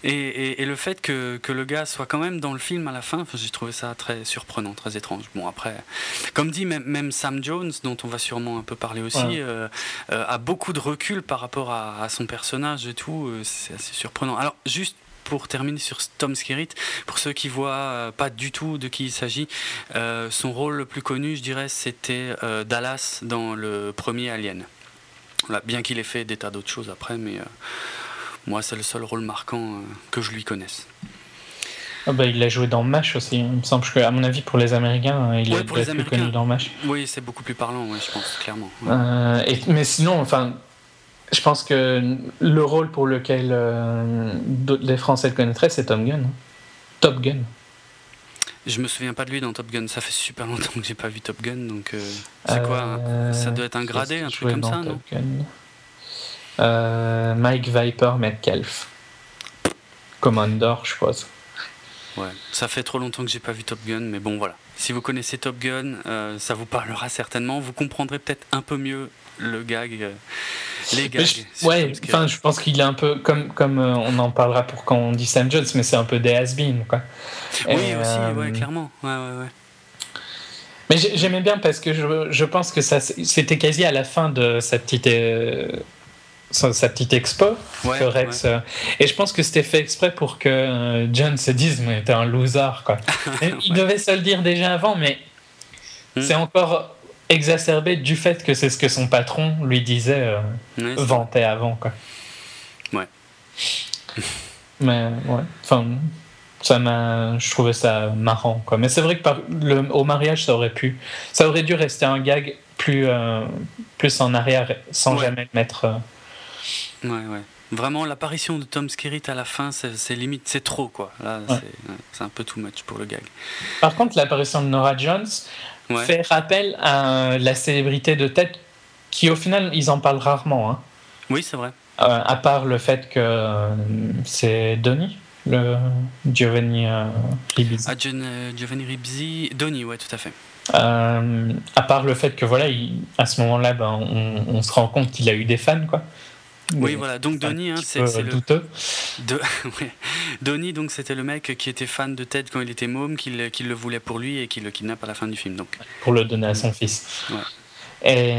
Et, et- et le fait que, que le gars soit quand même dans le film à la fin, j'ai trouvé ça très surprenant, très étrange. Bon, après, comme dit, même, même Sam Jones, dont on va sûrement un peu parler aussi, Ouais. euh, a beaucoup de recul par rapport à, à son personnage et tout. c'est assez surprenant. Alors, juste pour terminer sur Tom Skerritt, pour ceux qui voient euh, pas du tout de qui il s'agit, euh, son rôle le plus connu, je dirais, c'était euh, Dallas dans le premier Alien. Voilà, bien qu'il ait fait des tas d'autres choses après, mais moi, c'est le seul rôle marquant que je lui connaisse. Ah bah, il a joué dans MASH aussi. Il me semble que, à mon avis, pour les Américains, il Ouais, est pour les plus Américains. connu dans MASH. Oui, c'est beaucoup plus parlant, ouais, je pense, clairement. Ouais. Euh, et- mais sinon, enfin, je pense que le rôle pour lequel euh, les Français le connaîtraient, c'est Tom Gunn. hein. Top Gun. Je me souviens pas de lui dans Top Gun, ça fait super longtemps que j'ai pas vu Top Gun, donc euh, c'est quoi hein Euh, Ça doit être un gradé, un truc comme ça, Top non Gun Mike Viper Metcalf. Commandor, je suppose. Ouais. Ça fait trop longtemps que j'ai pas vu Top Gun, mais bon, voilà. Si vous connaissez Top Gun, euh, ça vous parlera certainement. Vous comprendrez peut-être un peu mieux le gag, euh, les gags. Je, ouais, enfin, je pense qu'il est un peu comme, comme euh, on en parlera pour quand on dit Sam Jones, mais c'est un peu des has quoi. Oui, aussi, ouais, clairement. Ouais, ouais, ouais. Mais j'aimais bien parce que je, je pense que ça c'était quasi à la fin de sa petite sa petite expo que Rex euh, et je pense que c'était fait exprès pour que euh, John se dise mais t'es un loser quoi. Il devait se le dire déjà avant mais hmm. c'est encore exacerbé du fait que c'est ce que son patron lui disait euh, vantait avant quoi. Ouais. Mais ouais enfin ça m'a je trouvais ça marrant quoi. Mais c'est vrai que par, le, au mariage ça aurait pu ça aurait dû rester un gag plus plus en arrière sans jamais le mettre Ouais, ouais. Vraiment, l'apparition de Tom Skerritt à la fin, c'est limite, c'est trop, quoi. Là, c'est un peu too much pour le gag. Par contre, l'apparition de Nora Jones fait rappel à la célébrité de Ted, qui au final, ils en parlent rarement. Hein. Oui, c'est vrai. Euh, à part le fait que euh, c'est Donny, le Giovanni euh, Ribisi. Ah, Giovanni Ribisi, Donny, ouais, tout à fait. à part le fait que voilà, à ce moment-là, ben, on, on, se rend compte qu'il a eu des fans, quoi. Oui, voilà. Donc Donnie, hein, c'est le douteux. De... Donnie, donc c'était le mec qui était fan de Ted quand il était môme, qui le, le voulait pour lui et qui le kidnappe à la fin du film. Donc. Pour le donner à son fils. Et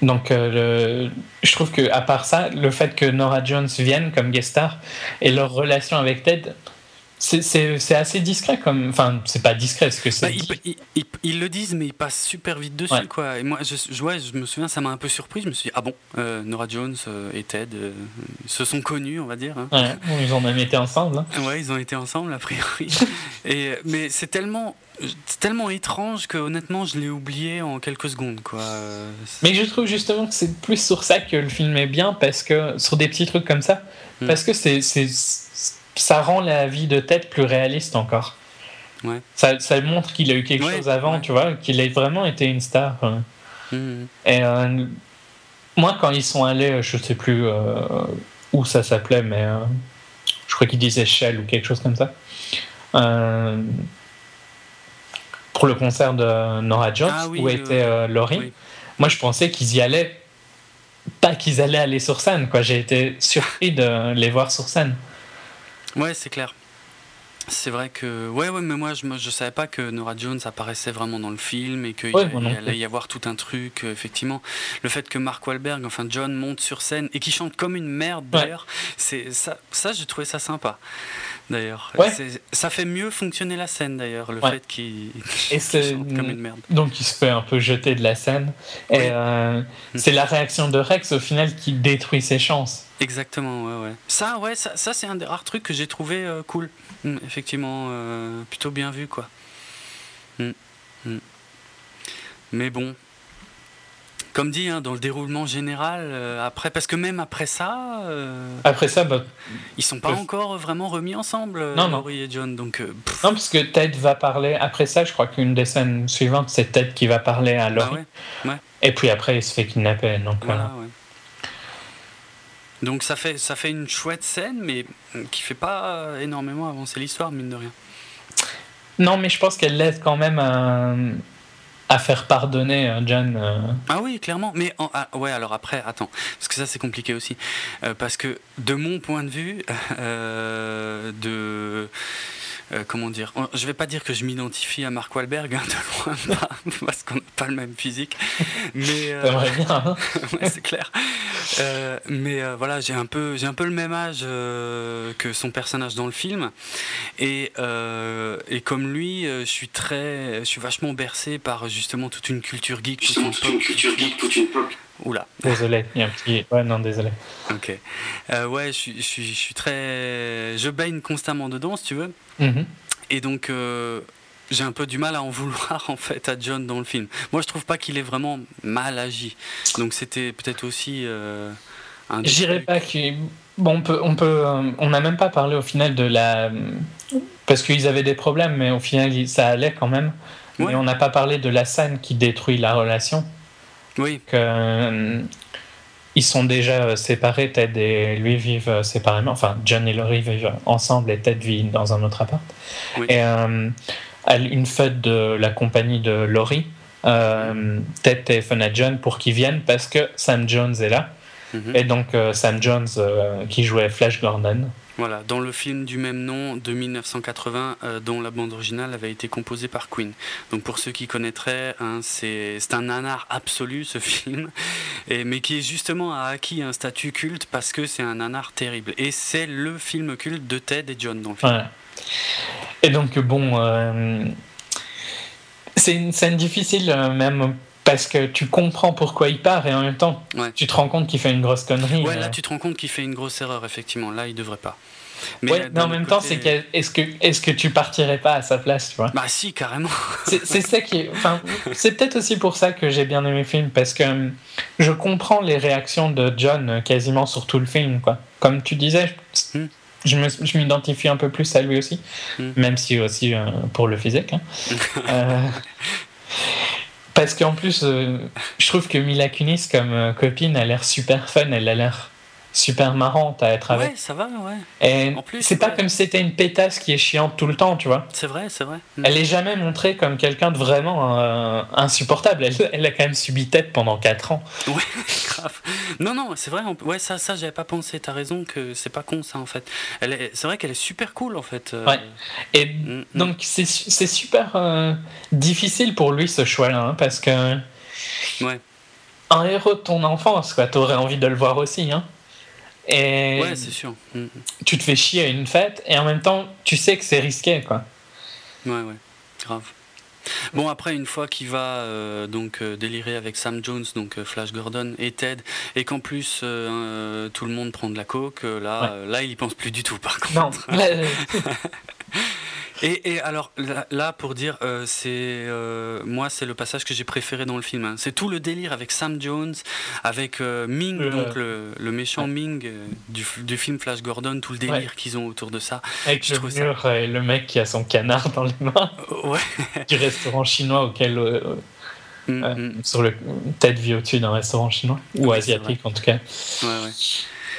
donc, euh, je trouve que à part ça, le fait que Nora Jones vienne comme guest star et leur relation avec Ted, c'est assez discret comme. Enfin, c'est pas discret, ce que c'est. Bah, ils, le disent, mais ils passent super vite dessus, quoi. Et moi, je, je me souviens, ça m'a un peu surpris. Je me suis dit, ah bon, euh, Nora Jones euh, et Ted euh, se sont connus, on va dire. Hein. Ouais, ils ont même été ensemble. Hein. Ouais, ils ont été ensemble, a priori. et, mais c'est tellement. tellement étrange que honnêtement je l'ai oublié en quelques secondes quoi. Mais je trouve justement que c'est plus sur ça que le film est bien parce que sur des petits trucs comme ça hmm. parce que c'est ça rend la vie de tête plus réaliste encore. Ouais. Ça, ça, montre qu'il a eu quelque chose avant, tu vois, qu'il a vraiment été une star. Mmh. Et euh, moi, quand ils sont allés, je sais plus euh, où ça s'appelait, mais euh, je crois qu'ils disaient Shell ou quelque chose comme ça. pour le concert de Nora Jones, ah où était Laurie, moi je pensais qu'ils y allaient, pas qu'ils allaient aller sur scène, quoi. J'ai été surpris de les voir sur scène. Ouais, c'est clair. C'est vrai que. Ouais, ouais, mais moi, je ne savais pas que Nora Jones apparaissait vraiment dans le film et qu'il allait y avoir tout un truc, euh, effectivement. Le fait que Mark Wahlberg, enfin John, monte sur scène et qu'il chante comme une merde, d'ailleurs, c'est ça, ça j'ai trouvé ça sympa. D'ailleurs, ça fait mieux fonctionner la scène d'ailleurs, le fait qu'il chante comme une merde. Donc il se fait un peu jeter de la scène. Et euh, mm. c'est la réaction de Rex au final qui détruit ses chances. Exactement, ouais, ouais. Ça, ouais, ça, ça c'est un des rares trucs que j'ai trouvé euh, cool. Mm, effectivement, euh, plutôt bien vu, quoi. Mm, mm. Mais bon, comme dit, hein, dans le déroulement général, euh, après, parce que même après ça, après ça, bah, ils sont pas encore vraiment remis ensemble, non, Laurie et John. Donc, non, parce que Ted va parler. Après ça, je crois qu'une des scènes suivantes, c'est Ted qui va parler à Laurie. Ah ouais, Et puis après, il se fait kidnapper. Donc voilà. Donc ça fait, ça fait une chouette scène, mais qui fait pas énormément avancer l'histoire, mine de rien. Non, mais je pense qu'elle laisse quand même à faire pardonner euh, John. Euh. Ah oui, clairement. Mais ah, ouais, alors après, attends, parce que ça c'est compliqué aussi, euh, parce que de mon point de vue, de euh, comment dire Je vais pas dire que je m'identifie à Mark Wahlberg, hein, de loin, parce qu'on n'a pas le même physique. Mais euh, bien. Hein. c'est clair. Euh, mais voilà, j'ai un peu, j'ai un peu le même âge que son personnage dans le film, et, et comme lui, je suis très, je suis vachement bercé par justement toute une culture geek, toute une, culture geek, toute une pop. Oula. Désolé, il y a un petit. Ouais, non, désolé. Ok. ouais, je, je, je, suis très. Je baigne constamment dedans, si tu veux. Mhm. Et donc, euh, j'ai un peu du mal à en vouloir en fait à John dans le film. Moi, je trouve pas qu'il est vraiment mal agi. Donc, c'était peut-être aussi euh, un. Je dirais pas que. Bon, on peut, on peut, euh, on n'a même pas parlé au final de la, parce qu'ils avaient des problèmes, mais au final ça allait quand même. Mais on n'a pas parlé de la scène qui détruit la relation. Oui. Que ils sont déjà euh, séparés, Ted et lui vivent euh, séparément. Enfin, John et Laurie vivent ensemble et Ted vit dans un autre appart. Oui. Et euh, à une fête de la compagnie de Laurie, euh, Ted téléphone à John pour qu'il vienne parce que Sam Jones est là. Mhm. Et donc euh, Sam Jones euh, qui jouait Flash Gordon. Voilà, dans le film du même nom de 1980, euh, dont la bande originale avait été composée par Queen. Donc pour ceux qui connaîtraient, hein, c'est un nanar absolu ce film, et, mais qui justement a acquis un statut culte parce que c'est un nanar terrible. Et c'est le film culte de Ted et John dans le film. Voilà. Et donc, bon, euh, c'est une scène difficile, même parce que tu comprends pourquoi il part et en même temps, Ouais. tu te rends compte qu'il fait une grosse connerie. Ouais, euh. là tu te rends compte qu'il fait une grosse erreur, effectivement. Là, il devrait pas. Ouais, mais en même temps, c'est que est-ce que est-ce que tu partirais pas à sa place, tu vois? Bah si, carrément. C'est ça qui. Enfin, c'est peut-être aussi pour ça que j'ai bien aimé le film parce que hum, je comprends les réactions de John euh, quasiment sur tout le film, quoi. Comme tu disais, je- Hmm. je m'identifie un peu plus à lui aussi, Hmm. même si aussi euh, pour le physique. hein. Euh, parce qu'en plus, euh, je trouve que Mila Kunis comme euh, copine a l'air super fun, elle a l'air super marrante à être avec. Ouais, ça va, ouais. Et En plus, c'est pas ouais. comme si c'était une pétasse qui est chiante tout le temps, tu vois. C'est vrai, c'est vrai. Mm. Elle est jamais montrée comme quelqu'un de vraiment euh, insupportable. Elle, elle a quand même subi tête pendant 4 ans. Ouais, grave. Non, non, c'est vrai. on Ouais, ça, ça, j'avais pas pensé. T'as raison que c'est pas con ça en fait. Elle est, c'est vrai qu'elle est super cool en fait. euh, Ouais. Et mm, mm. donc c'est super euh, difficile pour lui ce choix-là, hein, parce que Ouais. un héros de ton enfance, quoi, t'aurais envie de le voir aussi. Hein. Et Ouais, c'est sûr. Mm, tu te fais chier à une fête, et en même temps, tu sais que c'est risqué, quoi. mm. Ouais, ouais, grave. Bon après une fois qu'il va euh, donc euh, délirer avec Sam Jones donc euh, Flash Gordon et Ted et qu'en plus tout le monde prend de la coke là Ouais. là il y pense plus du tout par contre. Non, Et, et alors là, là, pour dire, euh, c'est euh, moi c'est le passage que j'ai préféré dans le film. hein. C'est tout le délire avec Sam Jones, avec euh, Ming, donc le, le méchant Ouais. Ming du, film Flash Gordon, tout le délire Ouais. qu'ils ont autour de ça. avec Je le trouve ça- et le mec qui a son canard dans les mains ouais. du restaurant chinois auquel Mm, mm. sur le tête vie au-dessus d'un restaurant chinois ou Ouais, asiatique en tout cas. Ouais, ouais.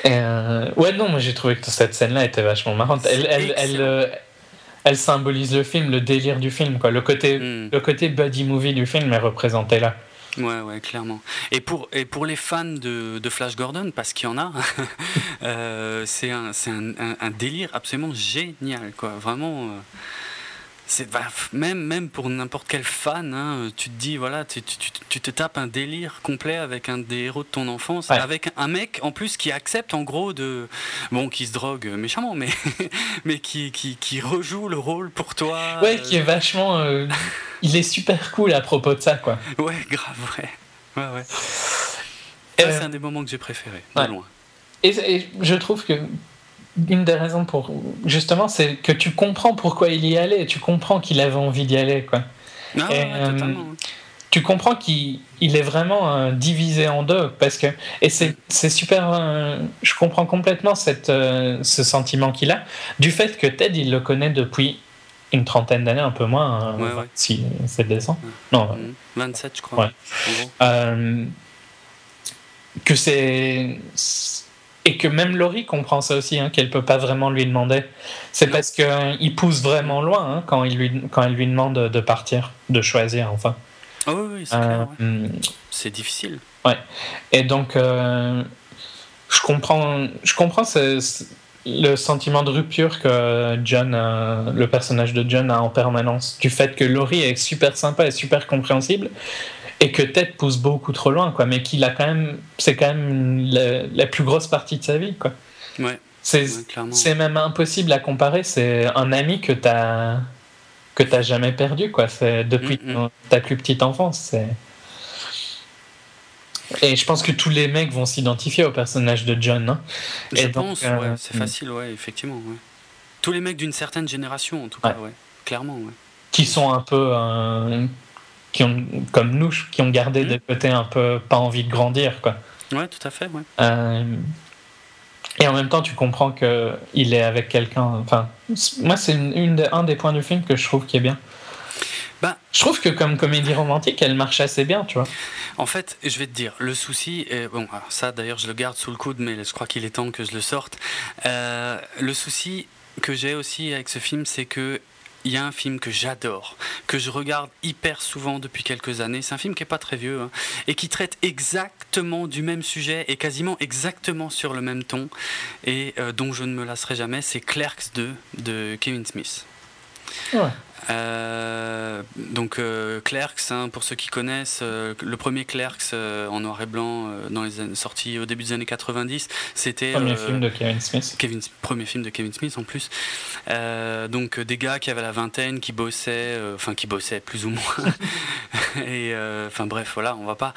Euh, ouais, non, moi j'ai trouvé que cette scène-là était vachement marrante. Elle, euh, elle symbolise le film, le délire du film, quoi. Le côté, Mm. le côté buddy movie du film est représenté là. Ouais, ouais, clairement. Et pour, et pour les fans de, de Flash Gordon, parce qu'il y en a, euh, c'est un, c'est un, un- un délire absolument génial, quoi. Vraiment. euh, c'est bah, même, même pour n'importe quel fan, hein, tu te dis, voilà, tu, tu- tu- tu te tapes un délire complet avec un des héros de ton enfance, Ouais. avec un mec en plus qui accepte en gros de. Bon, qui se drogue méchamment, mais, mais qui, qui, qui rejoue le rôle pour toi. Ouais, euh, qui est vachement. euh, il est super cool à propos de ça, quoi. Ouais, grave, ouais. Ouais. Euh, c'est un des moments que j'ai préféré, de ouais. loin. Et, et je trouve que une des raisons pour justement, c'est que tu comprends pourquoi il y allait. Tu comprends qu'il avait envie d'y aller, quoi. Ah, Et, ouais, euh, tu comprends qu'il il est vraiment euh, divisé en deux parce que et c'est super euh, je comprends complètement cette euh, ce sentiment qu'il a du fait que Ted il le connaît depuis une trentaine d'années un peu moins euh, Ouais, ouais. si c'est décent non euh, Mhm. 27, je crois. Que c'est et que même Laurie comprend ça aussi hein, qu'elle peut pas vraiment lui demander c'est parce que euh, pousse vraiment loin hein, quand il lui quand elle lui demande de partir de choisir enfin Ah oui, oui, c'est Euh, clair. ouais. hum, C'est difficile. Et donc, euh, je comprends, je comprends ce- ce- le sentiment de rupture que John, le personnage de John a en permanence, du fait que Laurie est super sympa et super compréhensible, et que Ted pousse beaucoup trop loin, quoi, mais qu'il a quand même, c'est quand même la, la plus grosse partie de sa vie, quoi. Ouais, C'est, ouais, même impossible à comparer. C'est un ami que t'as que t'as jamais perdu, quoi. C'est depuis Mm, mm. ta plus petite enfance. Et je pense que tous les mecs vont s'identifier au personnage de John. hein. Je et pense, euh, ouais, c'est facile, ouais, effectivement. Ouais. Tous les mecs d'une certaine génération, en tout cas, ouais. Clairement, ouais. Qui sont un peu euh, qui ont comme nous, qui ont gardé Mm. des côtés un peu pas envie de grandir, quoi. Ouais, tout à fait, ouais. Euh, et en même temps, tu comprends que il est avec quelqu'un. Enfin, moi, c'est une, un des points du film que je trouve qui est bien. Ben, Je trouve que comme comédie romantique, elle marche assez bien, tu vois. En fait, je vais te dire, le souci, est, bon, ça d'ailleurs je le garde sous le coude, mais je crois qu'il est temps que je le sorte. Euh, le souci que j'ai aussi avec ce film, c'est que il y a un film que j'adore, que je regarde hyper souvent depuis quelques années. C'est un film qui est pas très vieux hein, et qui traite exactement du même sujet et quasiment exactement sur le même ton et euh, dont je ne me lasserai jamais. C'est Clerks 2 de Kevin Smith. Ouais. Euh, donc euh, Clerks, hein, pour ceux qui connaissent, euh, le premier Clerks en noir et blanc dans les années, sorti au début des années 90, c'était Premier film de Kevin Smith. Kevin, premier film de Kevin Smith en plus. Donc des gars qui avaient la vingtaine, qui bossaient, enfin qui bossaient plus ou moins. Et enfin bref, voilà, on va pas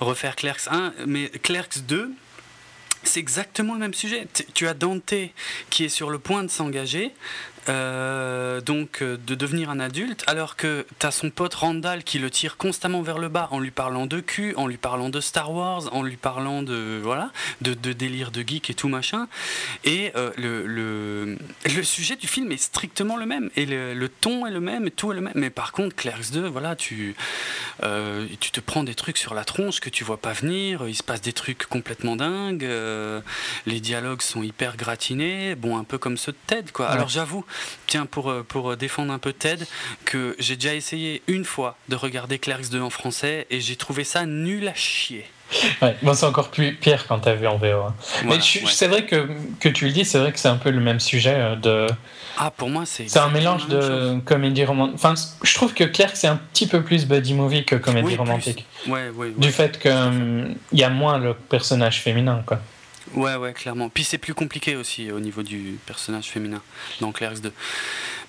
refaire Clerks 1, mais Clerks 2. C'est exactement le même sujet. T- Tu as Dante qui est sur le point de s'engager, euh, donc euh, de devenir un adulte, alors que tu as son pote Randall qui le tire constamment vers le bas en lui parlant de cul, en lui parlant de Star Wars, en lui parlant de voilà, de, de délire de geek et tout machin. Et euh, le, le, le sujet du film est strictement le même, et le, le ton est le même, et tout est le même. Mais par contre, Clerks 2, voilà, tu, euh, tu te prends des trucs sur la tronche que tu vois pas venir, il se passe des trucs complètement dingues, euh, les dialogues sont hyper gratinés, bon, un peu comme ceux de Ted, quoi. Ouais. Alors j'avoue, tiens, pour, euh, pour défendre un peu Ted, que j'ai déjà essayé une fois de regarder Clerks 2 en français, et j'ai trouvé ça nul à chier. Ouais. Bon, c'est encore plus pire quand t'as vu en VO. hein. Voilà, Mais ouais. c'est vrai que, que tu le dis, c'est vrai que c'est un peu le même sujet euh, de. Ah, pour moi, c'est. C'est un mélange chose. de comédie romantique. Enfin, je trouve que Clerk c'est un petit peu plus buddy movie que comédie Oui, romantique. Ouais. Du fait qu'il y a moins le personnage féminin, quoi. Ouais, ouais, clairement. Puis c'est plus compliqué aussi au niveau du personnage féminin dans Clerks 2.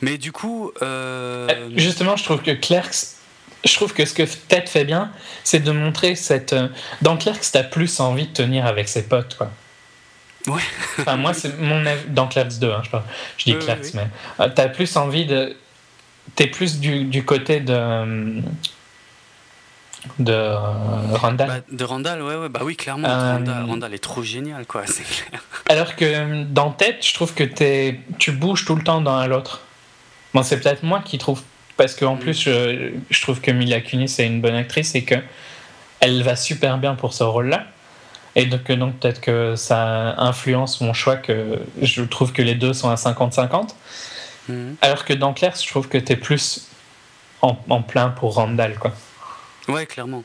Mais du coup. euh, Euh, Justement, je trouve que Clerks, je trouve que ce que Ted fait bien, c'est de montrer cette. euh, Dans Clerks, t'as plus envie de tenir avec ses potes, quoi. Ouais. Enfin, moi, c'est mon avis. Dans Clerks 2, hein, je, parle. je dis Clerks, oui. mais. t'as plus envie de. T'es plus du, du côté de. De euh, Randall. bah, de Randall, ouais, ouais, bah oui, clairement. Euh, Randall, Randall est trop génial, quoi, c'est clair. Alors que dans Tête, je trouve que t'es, tu bouges tout le temps d'un à l'autre. Bon, c'est peut-être moi qui trouve. Parce qu'en Mm. plus, je, je trouve que Mila Kunis est une bonne actrice et que elle va super bien pour ce rôle-là. Et donc, donc peut-être que ça influence mon choix que je trouve que les deux sont à 50-50. Mhm. Alors que dans Claire, je trouve que t'es plus en, en plein pour Randall, quoi. Ouais, clairement.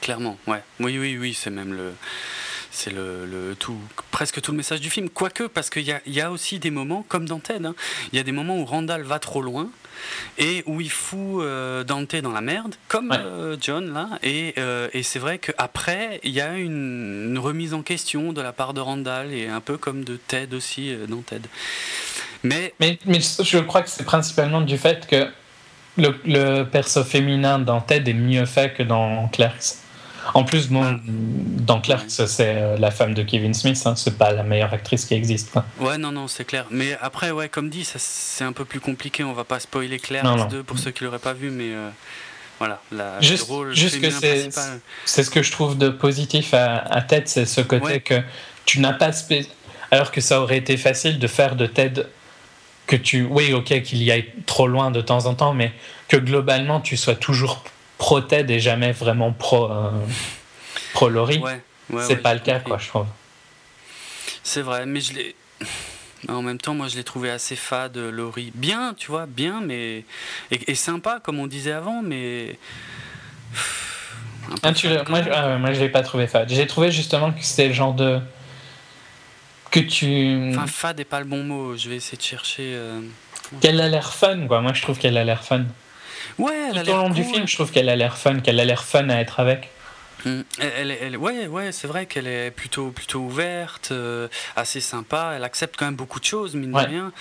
Clairement, ouais. Oui, oui, oui, c'est même le. C'est le, le tout, presque tout le message du film. Quoique, parce qu'il y a, il y a aussi des moments, comme dans Ted, hein, il y a des moments où Randall va trop loin et où il fout euh, Dante dans la merde, comme Ouais. euh, John là. Et, euh, et c'est vrai qu'après, il y a une, une remise en question de la part de Randall et un peu comme de Ted aussi dans Ted. Mais Mais, mais je crois que c'est principalement du fait que le, le perso féminin dans Ted est mieux fait que dans Clerks. En plus, bon, dans Clerks, c'est euh, la femme de Kevin Smith, hein, c'est pas la meilleure actrice qui existe. quoi. Ouais, non, non, c'est clair. Mais après, ouais, comme dit, c'est un peu plus compliqué. On va pas spoiler Non, non. 2 pour ceux qui l'auraient pas vu, mais euh, voilà, la, Juste- le rôle juste que c'est-. C'est ce que je trouve de positif à, à Ted, c'est ce côté Ouais. que tu n'as pas... Alors que ça aurait été facile de faire de Ted que tu... Oui, ok, qu'il y aille trop loin de temps en temps, mais que globalement, tu sois toujours pro-Ted et jamais vraiment pro... euh, pro-Laurie. Ouais, ouais, c'est ouais, pas le cas, compris. quoi, je trouve. C'est vrai, mais je l'ai. En même temps, moi, je l'ai trouvé assez fade, Laurie. Bien, tu vois, bien, mais. Et, et sympa, comme on disait avant, mais. Ah, tu moi, ah moi, je l'ai pas trouvé fade. J'ai trouvé justement que c'était le genre de. Que tu. Enfin, fade n'est pas le bon mot. Je vais essayer de chercher. euh, qu'elle a l'air fun, quoi. Moi, je trouve qu'elle a l'air fun. Ouais, elle a Tout au l'air long du film, je trouve qu'elle a l'air fun, qu'elle a l'air fun à être avec. Mm. Elle, ouais, ouais, c'est vrai qu'elle est plutôt, plutôt ouverte, euh, assez sympa. Elle accepte quand même beaucoup de choses, mine Ouais. de rien.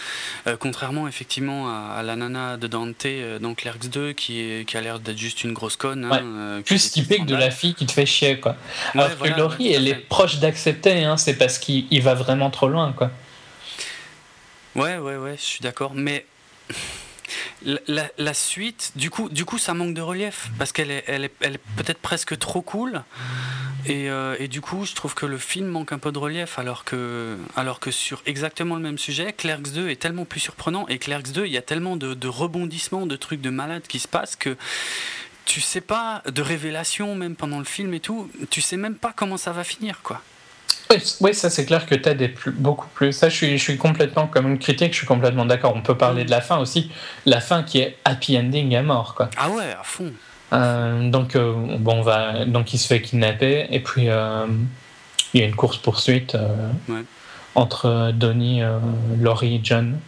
Euh, contrairement effectivement à, à la nana de Dante euh, dans Clerks 2, qui, est, qui a l'air d'être juste une grosse conne. hein, Ouais. Plus typique de la fille qui te fait chier, quoi. Ouais, Alors voilà, que Laurie, ouais, tout à elle est proche d'accepter, hein, c'est parce qu'il il va vraiment trop loin, quoi. Ouais, ouais, ouais, je suis d'accord. Mais la, suite, du coup, du coup, ça manque de relief parce qu'elle est, peut-être presque trop cool. Et, euh, et, du coup, je trouve que le film manque un peu de relief, alors que, alors que sur exactement le même sujet, Clerks 2 est tellement plus surprenant. Et Clerks 2, il y a tellement de, de rebondissements, de trucs de malades qui se passent que tu sais pas, de révélations même pendant le film et tout, tu sais même pas comment ça va finir, quoi. Oui, ça c'est clair que Ted est plus, beaucoup plus. Ça, je suis, je suis complètement, comme une critique, je suis complètement d'accord. On peut parler de la fin aussi. La fin qui est happy ending à mort, quoi. Ah ouais, à fond. Euh, donc, euh, bon, on va, donc il se fait kidnapper et puis euh, il y a une course poursuite Ouais. entre Donnie, Laurie, John.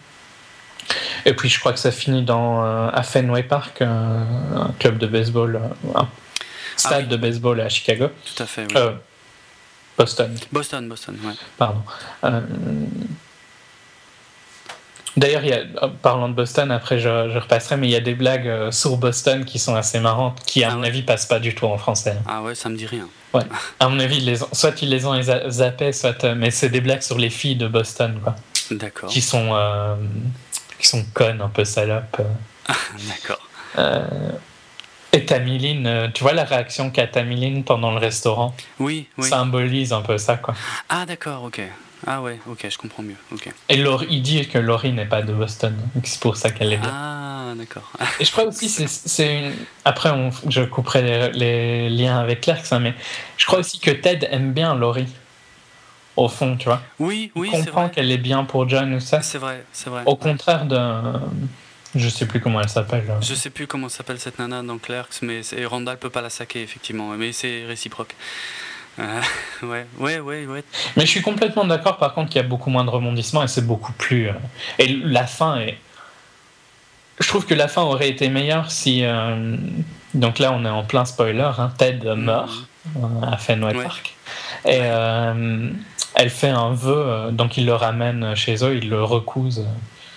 Et puis je crois que ça finit dans à Fenway Park, un club de baseball, un stade oui. de baseball à Chicago. Tout à fait, oui. Boston. Boston, Boston, ouais. Pardon. Euh, D'ailleurs, a, parlant de Boston, après je, je repasserai, mais il y a des blagues euh, sur Boston qui sont assez marrantes, qui à Ah mon ouais avis passent pas du tout en français. Ah ouais, ça me dit rien. Ouais. À mon avis, ils les ont- soit ils les ont za- zappés, soit. euh, mais c'est des blagues sur les filles de Boston, quoi. D'accord. Qui sont. euh, qui sont connes, un peu salopes. D'accord. Euh, et Tamiline, euh, tu vois la réaction qu'a Tamiline pendant le restaurant? Oui, oui. Symbolise un peu ça, quoi. Ah d'accord, ok. Ah ouais, ok, je comprends mieux. Ok. Et Laurie- il dit que Laurie n'est pas de Boston, donc c'est pour ça qu'elle est bien. Ah d'accord. Et je crois aussi c'est c'est une. Après, on- je couperai les, les liens avec Clerks, hein, mais je crois aussi que Ted aime bien Laurie. Au fond, tu vois. Oui, oui, il c'est comprend qu'elle est bien pour John ou ça. C'est vrai, c'est vrai. Au contraire de. Je sais plus comment elle s'appelle. Je sais plus comment s'appelle cette nana dans Clerks, mais Randall peut pas la saquer effectivement, mais c'est réciproque. Euh, ouais, ouais, ouais, ouais. Mais je suis complètement d'accord, par contre, qu'il y a beaucoup moins de rebondissements et c'est beaucoup plus. euh, Et la fin est. Je trouve que la fin aurait été meilleure si. euh, Donc là, on est en plein spoiler. hein, Ted meurt euh, à Fenway Ouais. Park. Et elle fait un vœu, donc il le ramène chez eux, il le recouse.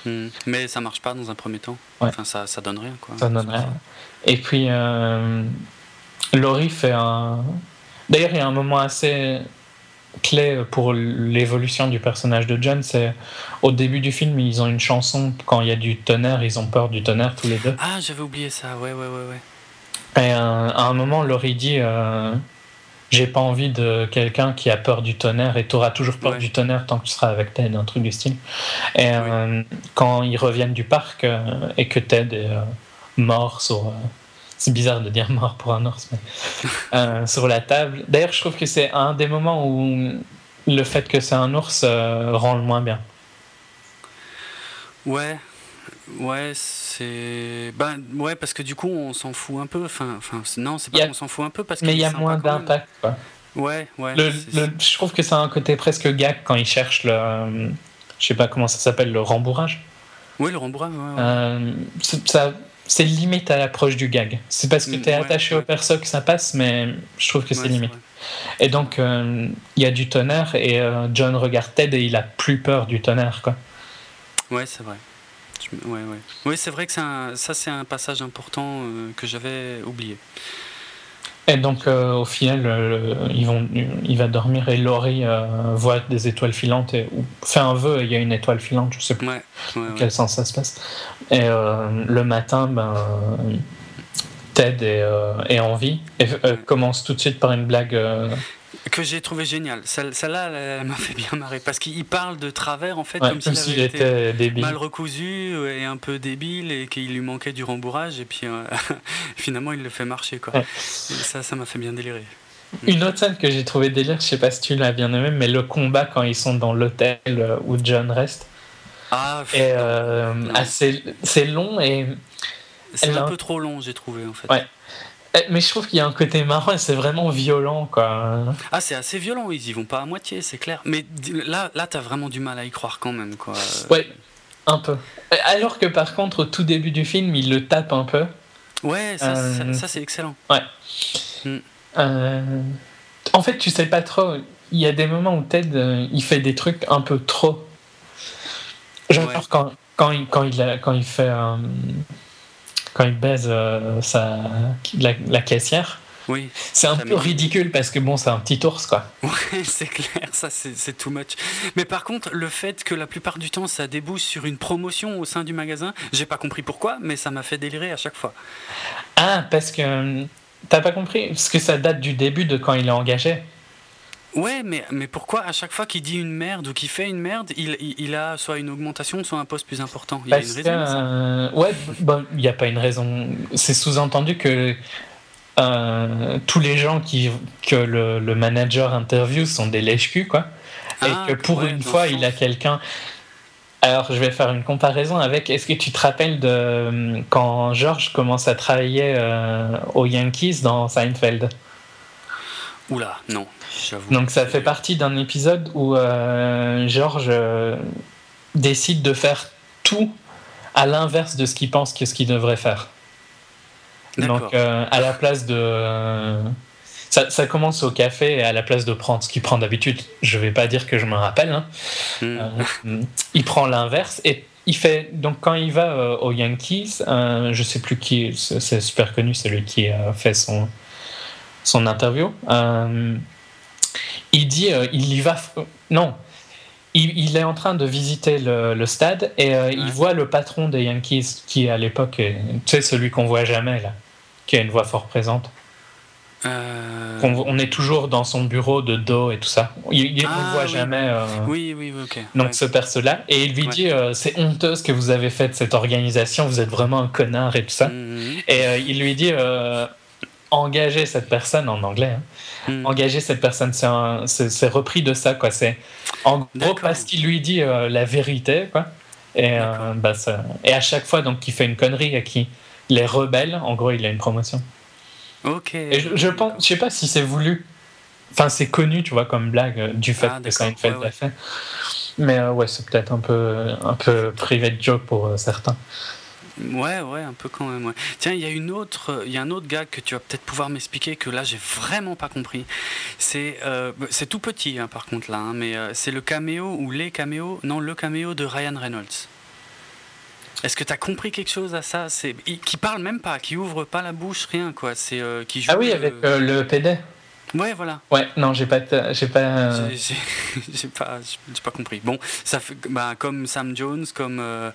Hmm. Mais ça marche pas dans un premier temps. Ouais. Enfin, ça, ça donne rien quoi. Ça donne rien. Et puis, euh, Laurie fait un. D'ailleurs, il y a un moment assez clé pour l'évolution du personnage de John. C'est au début du film, ils ont une chanson quand il y a du tonnerre, ils ont peur du tonnerre tous les deux. Ah, j'avais oublié ça. Ouais, ouais, ouais, ouais. Et euh, à un moment, Laurie dit euh, J'ai pas envie de quelqu'un qui a peur du tonnerre et tu auras toujours peur Ouais. du tonnerre tant que tu seras avec Ted, un truc du style. Et euh, quand ils reviennent du parc euh, et que Ted est euh, mort sur. c'est bizarre de dire mort pour un ours, mais sur la table. D'ailleurs, je trouve que c'est un des moments où le fait que c'est un ours rend le moins bien. Ouais, ouais, c'est. Ben, ouais, parce que du coup, on s'en fout un peu. Enfin, enfin non, c'est pas Il qu'on s'en fout un peu parce Mais il y a moins d'impact. quoi. Ouais, ouais. Le- je trouve que c'est un côté presque gag quand ils cherchent le. Je sais pas comment ça s'appelle, le rembourrage. Oui, le rembourrage, ouais, ouais. Euh, c'est- ça, c'est limite à l'approche du gag. C'est parce que Mm, tu es ouais, attaché ouais. au perso que ça passe, mais je trouve que c'est Ouais, limite. Et donc, euh, il y a du tonnerre et euh, John regarde Ted et il a plus peur du tonnerre. Quoi. Ouais, c'est vrai. Ouais, ouais. Oui, c'est vrai que un- ça, c'est un passage important euh, que j'avais oublié. Et donc, euh, au final, euh, ils vont, il va dormir et Laurie voit des étoiles filantes et ou fait un vœu et il y a une étoile filante, je sais plus Ouais, dans quel sens ça se passe. Et le matin, ben, Ted est, est en vie et commence tout de suite par une blague. Que j'ai trouvé génial. Celle- Celle-là, elle, elle m'a fait bien marrer parce qu'il parle de travers en fait, ouais, comme s'il s'il avait été était débile. mal recousu et un peu débile et qu'il lui manquait du rembourrage et puis euh, finalement il le fait marcher quoi. Ouais. Ça, ça m'a fait bien délirer. Une autre scène que j'ai trouvé délire, je sais pas si tu l'as bien aimé, mais le combat quand ils sont dans l'hôtel euh, où John reste. Ah, euh, assez, c'est long et c'est un a- peu trop long, j'ai trouvé en fait. Ouais. Eh, mais je trouve qu'il y a un côté marrant et c'est vraiment violent quoi. Ah, c'est assez violent, ils y vont pas à moitié, c'est clair. Mais là, là, t'as vraiment du mal à y croire quand même quoi. Ouais, un peu. Alors que par contre au tout début du film, il le tape un peu. Ouais, ça, Euh, ça- ça, c'est excellent. Euh, En fait, tu sais pas trop. Il y a des moments où Ted euh, il fait des trucs un peu trop. Genre Ouais. quand, quand, il, quand, il, a- quand il fait. Quand il baise euh, sa, la, la caissière, Oui, c'est un peu ridicule parce que bon, c'est un petit ours quoi. ouais, c'est clair, ça c'est c'est too much. Mais par contre, le fait que la plupart du temps ça débouche sur une promotion au sein du magasin, j'ai pas compris pourquoi, mais ça m'a fait délirer à chaque fois. Ah, parce que. t'as pas compris? Parce que ça date du début de quand il est engagé. Ouais, mais, mais pourquoi à chaque fois qu'il dit une merde ou qu'il fait une merde, il, il, il a soit une augmentation, soit un poste plus important? Il y a Parce une raison euh, ouais, bon, n'y a pas une raison. C'est sous-entendu que euh, tous les gens qui, que le, le manager interview sont des lèche-culs, quoi. Ah, et que pour ouais, une fois, il a quelqu'un. Alors, je vais faire une comparaison avec. Est-ce que tu te rappelles de euh, quand George commence à travailler euh, aux Yankees dans Seinfeld? Oula, non, j'avoue. Donc, ça fait partie d'un épisode où euh, George euh, décide de faire tout à l'inverse de ce qu'il pense que ce qu'il devrait faire. Donc, euh, à la place de. euh, ça, ça commence au café et à la place de prendre ce qu'il prend d'habitude, je vais pas dire que je me rappelle, hein, Hmm. euh, il prend l'inverse et il fait. Donc, quand il va aux Yankees, je sais plus qui, c'est c'est super connu, c'est lui qui a fait son, son interview. euh, il dit euh, il y va. f- Non. Il, il est en train de visiter le, le stade et euh, il voit le patron des Yankees qui à l'époque tu sais celui qu'on voit jamais là qui a une voix fort présente Euh, on, on est toujours dans son bureau de dos et tout ça il, il- on Ah, voit oui. jamais euh, Oui, oui, ok. donc ouais. ce perso là et il lui Ouais. dit euh, c'est honteux ce que vous avez fait de cette organisation vous êtes vraiment un connard et tout ça Mhm. et euh, il lui dit engagez cette personne en anglais hein Mhm. engager cette personne. C'est repris de ça, quoi. C'est en gros parce qu'il lui dit euh, la vérité, quoi. Et, euh, bah, ça- et à chaque fois, donc, il fait une connerie et qui les rebelle, en gros, il a une promotion. Ok. Et je, je pense, je sais pas si c'est voulu. Enfin, c'est connu, tu vois, comme blague euh, du fait Ah, que. Seinfeld Ouais, ouais. l'a fait. Mais euh, ouais, c'est peut-être un peu, un peu privé de joke pour certains. Ouais, ouais, un peu quand même. Ouais. Tiens, il y a une autre, il y a un autre gag que tu vas peut-être pouvoir m'expliquer que là j'ai vraiment pas compris. C'est, euh, c'est tout petit hein, par contre là, hein, mais euh, c'est le caméo ou les caméos, non le caméo de Ryan Reynolds. Est-ce que tu as compris quelque chose à ça? C'est qui parle même pas, qui ouvre pas la bouche, rien quoi. C'est euh, qui joue. Ah oui, avec euh, le PD. Ouais, voilà. Ouais, non, j'ai pas, j'ai pas. J'ai- pas, j'ai pas compris. Bon, ça fait bah, comme Sam Jones, comme euh,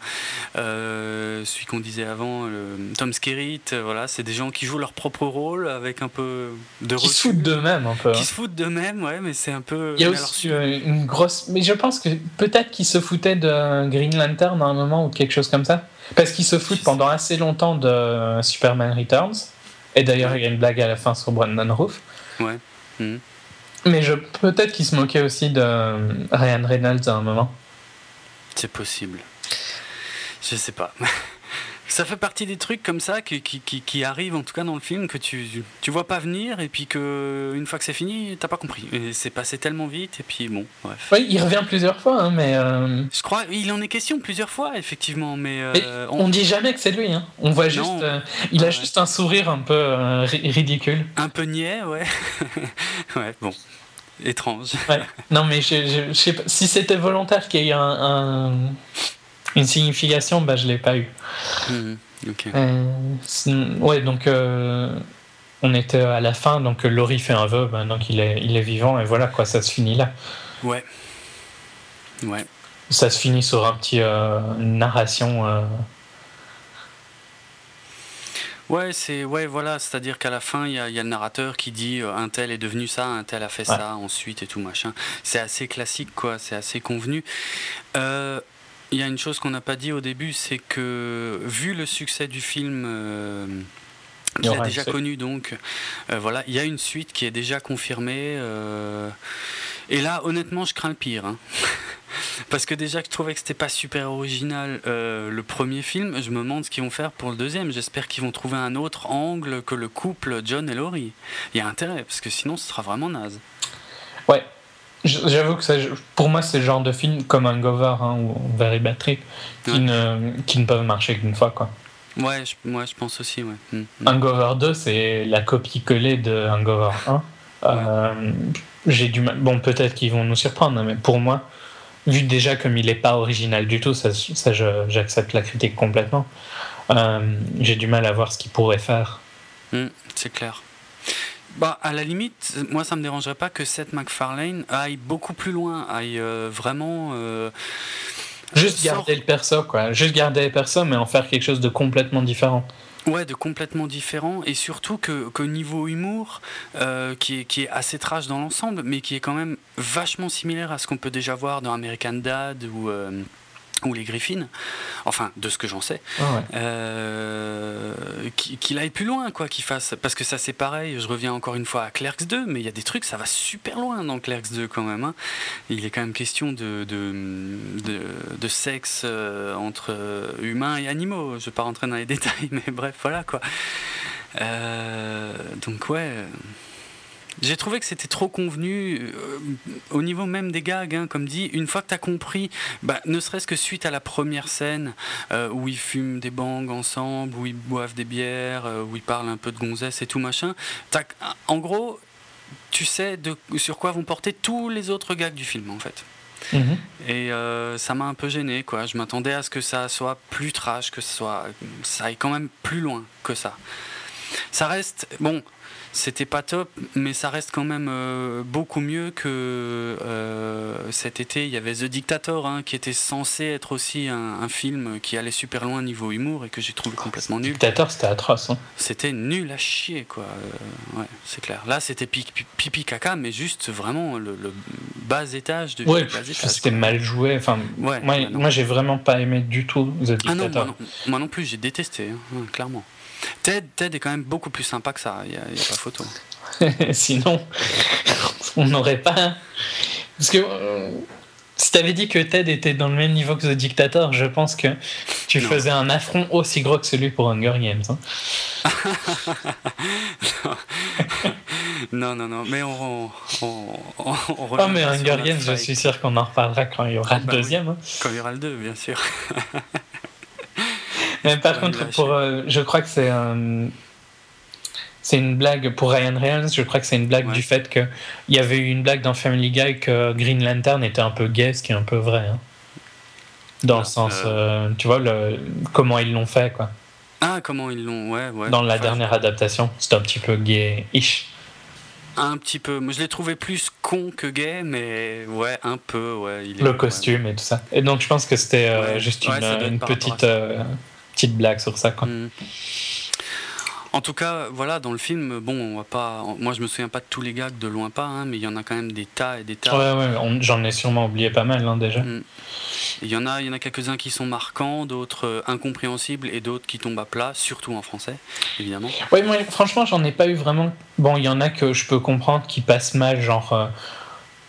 euh, celui qu'on disait avant, le- Tom Skerritt, euh, voilà, c'est des gens qui jouent leur propre rôle avec un peu de qui se foutent d'eux-mêmes un peu. hein. qui se foutent d'eux-mêmes, ouais, mais c'est un peu. Il y a aussi une grosse. Mais je pense que peut-être qu'ils se foutaient de Green Lantern à un moment ou quelque chose comme ça. Parce qu'ils se foutent pendant assez longtemps de Superman Returns. Et d'ailleurs, il y a une blague à la fin sur Brandon Roof. Ouais. Mhm. Mais je... peut-être qu'ils se moquaient aussi de euh, Ryan Reynolds à un moment. c'est possible. Je sais pas. Ça fait partie des trucs comme ça qui, qui, qui, qui arrivent en tout cas dans le film que tu, tu vois pas venir et puis que une fois que c'est fini t'as pas compris. Et c'est passé tellement vite et puis bon bref. Oui, il revient plusieurs fois, hein, mais, euh, Je crois, il en est question plusieurs fois, effectivement, mais, euh, on- on dit jamais que c'est lui. Hein. On voit juste. Euh, il a Ouais. juste un sourire un peu ri- ridicule. un peu niais, ouais. ouais, bon, étrange. Ouais. Non, mais je, je- je sais pas. Si c'était volontaire qu'il y ait un, un- une signification, bah, je l'ai pas eu. Ok. Euh, ouais, donc euh, on était à la fin, donc euh, Laurie fait un vœu, ben, donc il est, il est vivant, et voilà quoi, ça se finit là. Ouais. Ouais. Ça se finit sur un petit euh, une narration. Ouais, c'est ouais, voilà, c'est-à-dire qu'à la fin, il y, y a le narrateur qui dit euh, un tel est devenu ça, un tel a fait Ouais. ça, ensuite et tout machin. C'est assez classique, quoi. C'est assez convenu. Euh, Il y a une chose qu'on n'a pas dit au début, c'est que vu le succès du film. euh, qu'il a déjà connu donc euh, voilà il y a une suite qui est déjà confirmée euh, et là honnêtement je crains le pire hein. parce que déjà que je trouvais que c'était pas super original euh, le premier film je me demande ce qu'ils vont faire pour le deuxième j'espère qu'ils vont trouver un autre angle que le couple John et Laurie il y a intérêt parce que sinon ce sera vraiment naze Ouais, j'avoue que ça, pour moi, c'est le genre de film comme Hangover hein, ou Very Bad Trip qui, Ouais. ne, qui ne peuvent marcher qu'une fois. Quoi. ouais je, moi je pense aussi ouais Mm, mm. Hangover 2, c'est la copie-collée de Hangover 1. Euh, J'ai du mal. Bon, peut-être qu'ils vont nous surprendre, hein, mais pour moi, vu déjà comme il n'est pas original du tout, ça, ça j'accepte la critique complètement. Euh, J'ai du mal à voir ce qu'il pourrait faire. Mm, c'est clair. Bah, à la limite, moi ça me dérangerait pas que Seth MacFarlane aille beaucoup plus loin, aille euh, vraiment. euh, Juste sort- garder le perso, quoi. Juste garder le perso, mais en faire quelque chose de complètement différent. Ouais, de complètement différent et surtout que qu'au niveau humour, euh, qui, est, qui est assez trash dans l'ensemble, mais qui est quand même vachement similaire à ce qu'on peut déjà voir dans American Dad ou ou les Griffins, enfin de ce que j'en sais, Ah ouais. euh, qui- qu'il aille plus loin, quoi, qu'il fasse. Parce que ça c'est pareil, je reviens encore une fois à Clerks 2, mais il y a des trucs, ça va super loin dans Clerks 2 quand même. hein. Il est quand même question de, de, de, de sexe euh, entre humains et animaux. Je vais pas rentrer dans les détails, mais bref, voilà quoi. Euh, donc ouais. J'ai trouvé que c'était trop convenu euh, au niveau même des gags, hein, comme dit. Une fois que tu as compris, bah, ne serait-ce que suite à la première scène euh, où ils fument des bangs ensemble, où ils boivent des bières, euh, où ils parlent un peu de gonzesse et tout machin, t'as- en gros, tu sais de, sur quoi vont porter tous les autres gags du film en fait. Mhm. Et euh, ça m'a un peu gêné, quoi. Je m'attendais à ce que ça soit plus trash, que soit, ça aille quand même plus loin que ça. Ça reste, bon, c'était pas top, mais ça reste quand même euh, beaucoup mieux que euh, cet été. Il y avait The Dictator, hein, qui était censé être aussi un, un film qui allait super loin niveau humour et que j'ai trouvé complètement nul. Dictator, c'était atroce. hein. C'était nul à chier, quoi. Euh, ouais, c'est clair. Là, c'était pi- pi- pipi caca, mais juste vraiment le, le bas étage de Ouais, c'était mal joué. Enfin, Ouais, moi, j'ai vraiment pas aimé du tout The Ah non, Dictator. moi non, moi non plus, j'ai détesté, hein, clairement. Ted, Ted est quand même beaucoup plus sympa que ça, il n'y a, y a pas photo. Sinon, on n'aurait pas. Parce que euh, si t'avais dit que Ted était dans le même niveau que The Dictator, je pense que tu Non. faisais un affront aussi gros que celui pour Hunger Games. hein. Non, non, non, mais on. on, on, on Oh, mais Hunger Games, je suis sûr qu'on en reparlera quand il y aura le Bah oui. deuxième. hein. Quand il y aura le 2, bien sûr. Mais par Ouais, contre, pour, euh, je crois que c'est euh, c'est une blague pour Ryan Reynolds. Je crois que c'est une blague Ouais. du fait que il y avait eu une blague dans Family Guy que Green Lantern était un peu gay, ce qui est un peu vrai. hein. Dans le sens, euh, tu vois, le, comment ils l'ont fait, quoi. Ah, comment ils l'ont, ouais, ouais. Dans la Enfin, dernière adaptation, c'était un petit peu gay-ish. Un petit peu. Moi, je l'ai trouvé plus con que gay, mais ouais, un peu, ouais. Il est- Le ouais. costume et tout ça. Et donc, je pense que c'était euh, Ouais. juste Ouais, une, par petite, euh, petite blague sur ça, quoi. Mm. En tout cas, voilà, dans le film, bon, on va pas. Moi, je me souviens pas de tous les gags, de loin pas, hein, mais il y en a quand même des tas et des tas. Ouais, ouais, j'en ai sûrement oublié pas mal, hein, déjà. Mm. Il y en a, il y en a quelques-uns qui sont marquants, d'autres euh, incompréhensibles et d'autres qui tombent à plat, surtout en français, évidemment. Ouais, moi, franchement, j'en ai pas eu vraiment. Bon, il y en a que je peux comprendre qui passent mal, genre. euh,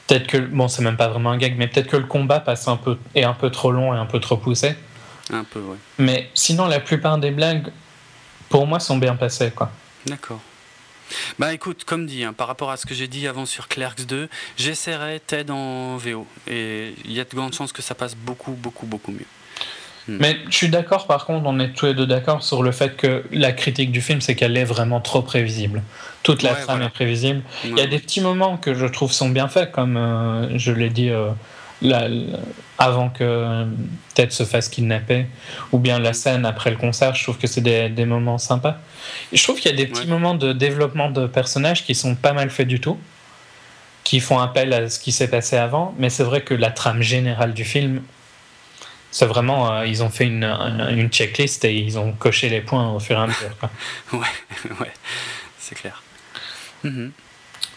peut-être que. Bon, c'est même pas vraiment un gag, mais peut-être que le combat passe un peu, est un peu trop long et un peu trop poussé. Un peu, ouais. Mais sinon, la plupart des blagues, pour moi, sont bien passées, quoi. D'accord. Bah écoute, comme dit, hein, par rapport à ce que j'ai dit avant sur Clerks 2, j'essaierai TED en VO. Et il y a de grandes chances que ça passe beaucoup, beaucoup, beaucoup mieux. Mais je suis d'accord, par contre, on est tous les deux d'accord sur le fait que la critique du film, c'est qu'elle est vraiment trop prévisible. Toute la Ouais, trame voilà. est prévisible. Il y a des petits moments que je trouve sont bien faits, comme euh, je l'ai dit euh, avant que euh, Ted se fasse kidnapper, ou bien la scène après le concert, je trouve que c'est des, des moments sympas. Et je trouve qu'il y a des petits Ouais. moments de développement de personnages qui sont pas mal faits du tout, qui font appel à ce qui s'est passé avant, mais c'est vrai que la trame générale du film, c'est vraiment, euh, ils ont fait une, une checklist et ils ont coché les points au fur et à mesure. Ouais, ouais, c'est clair. Mhm.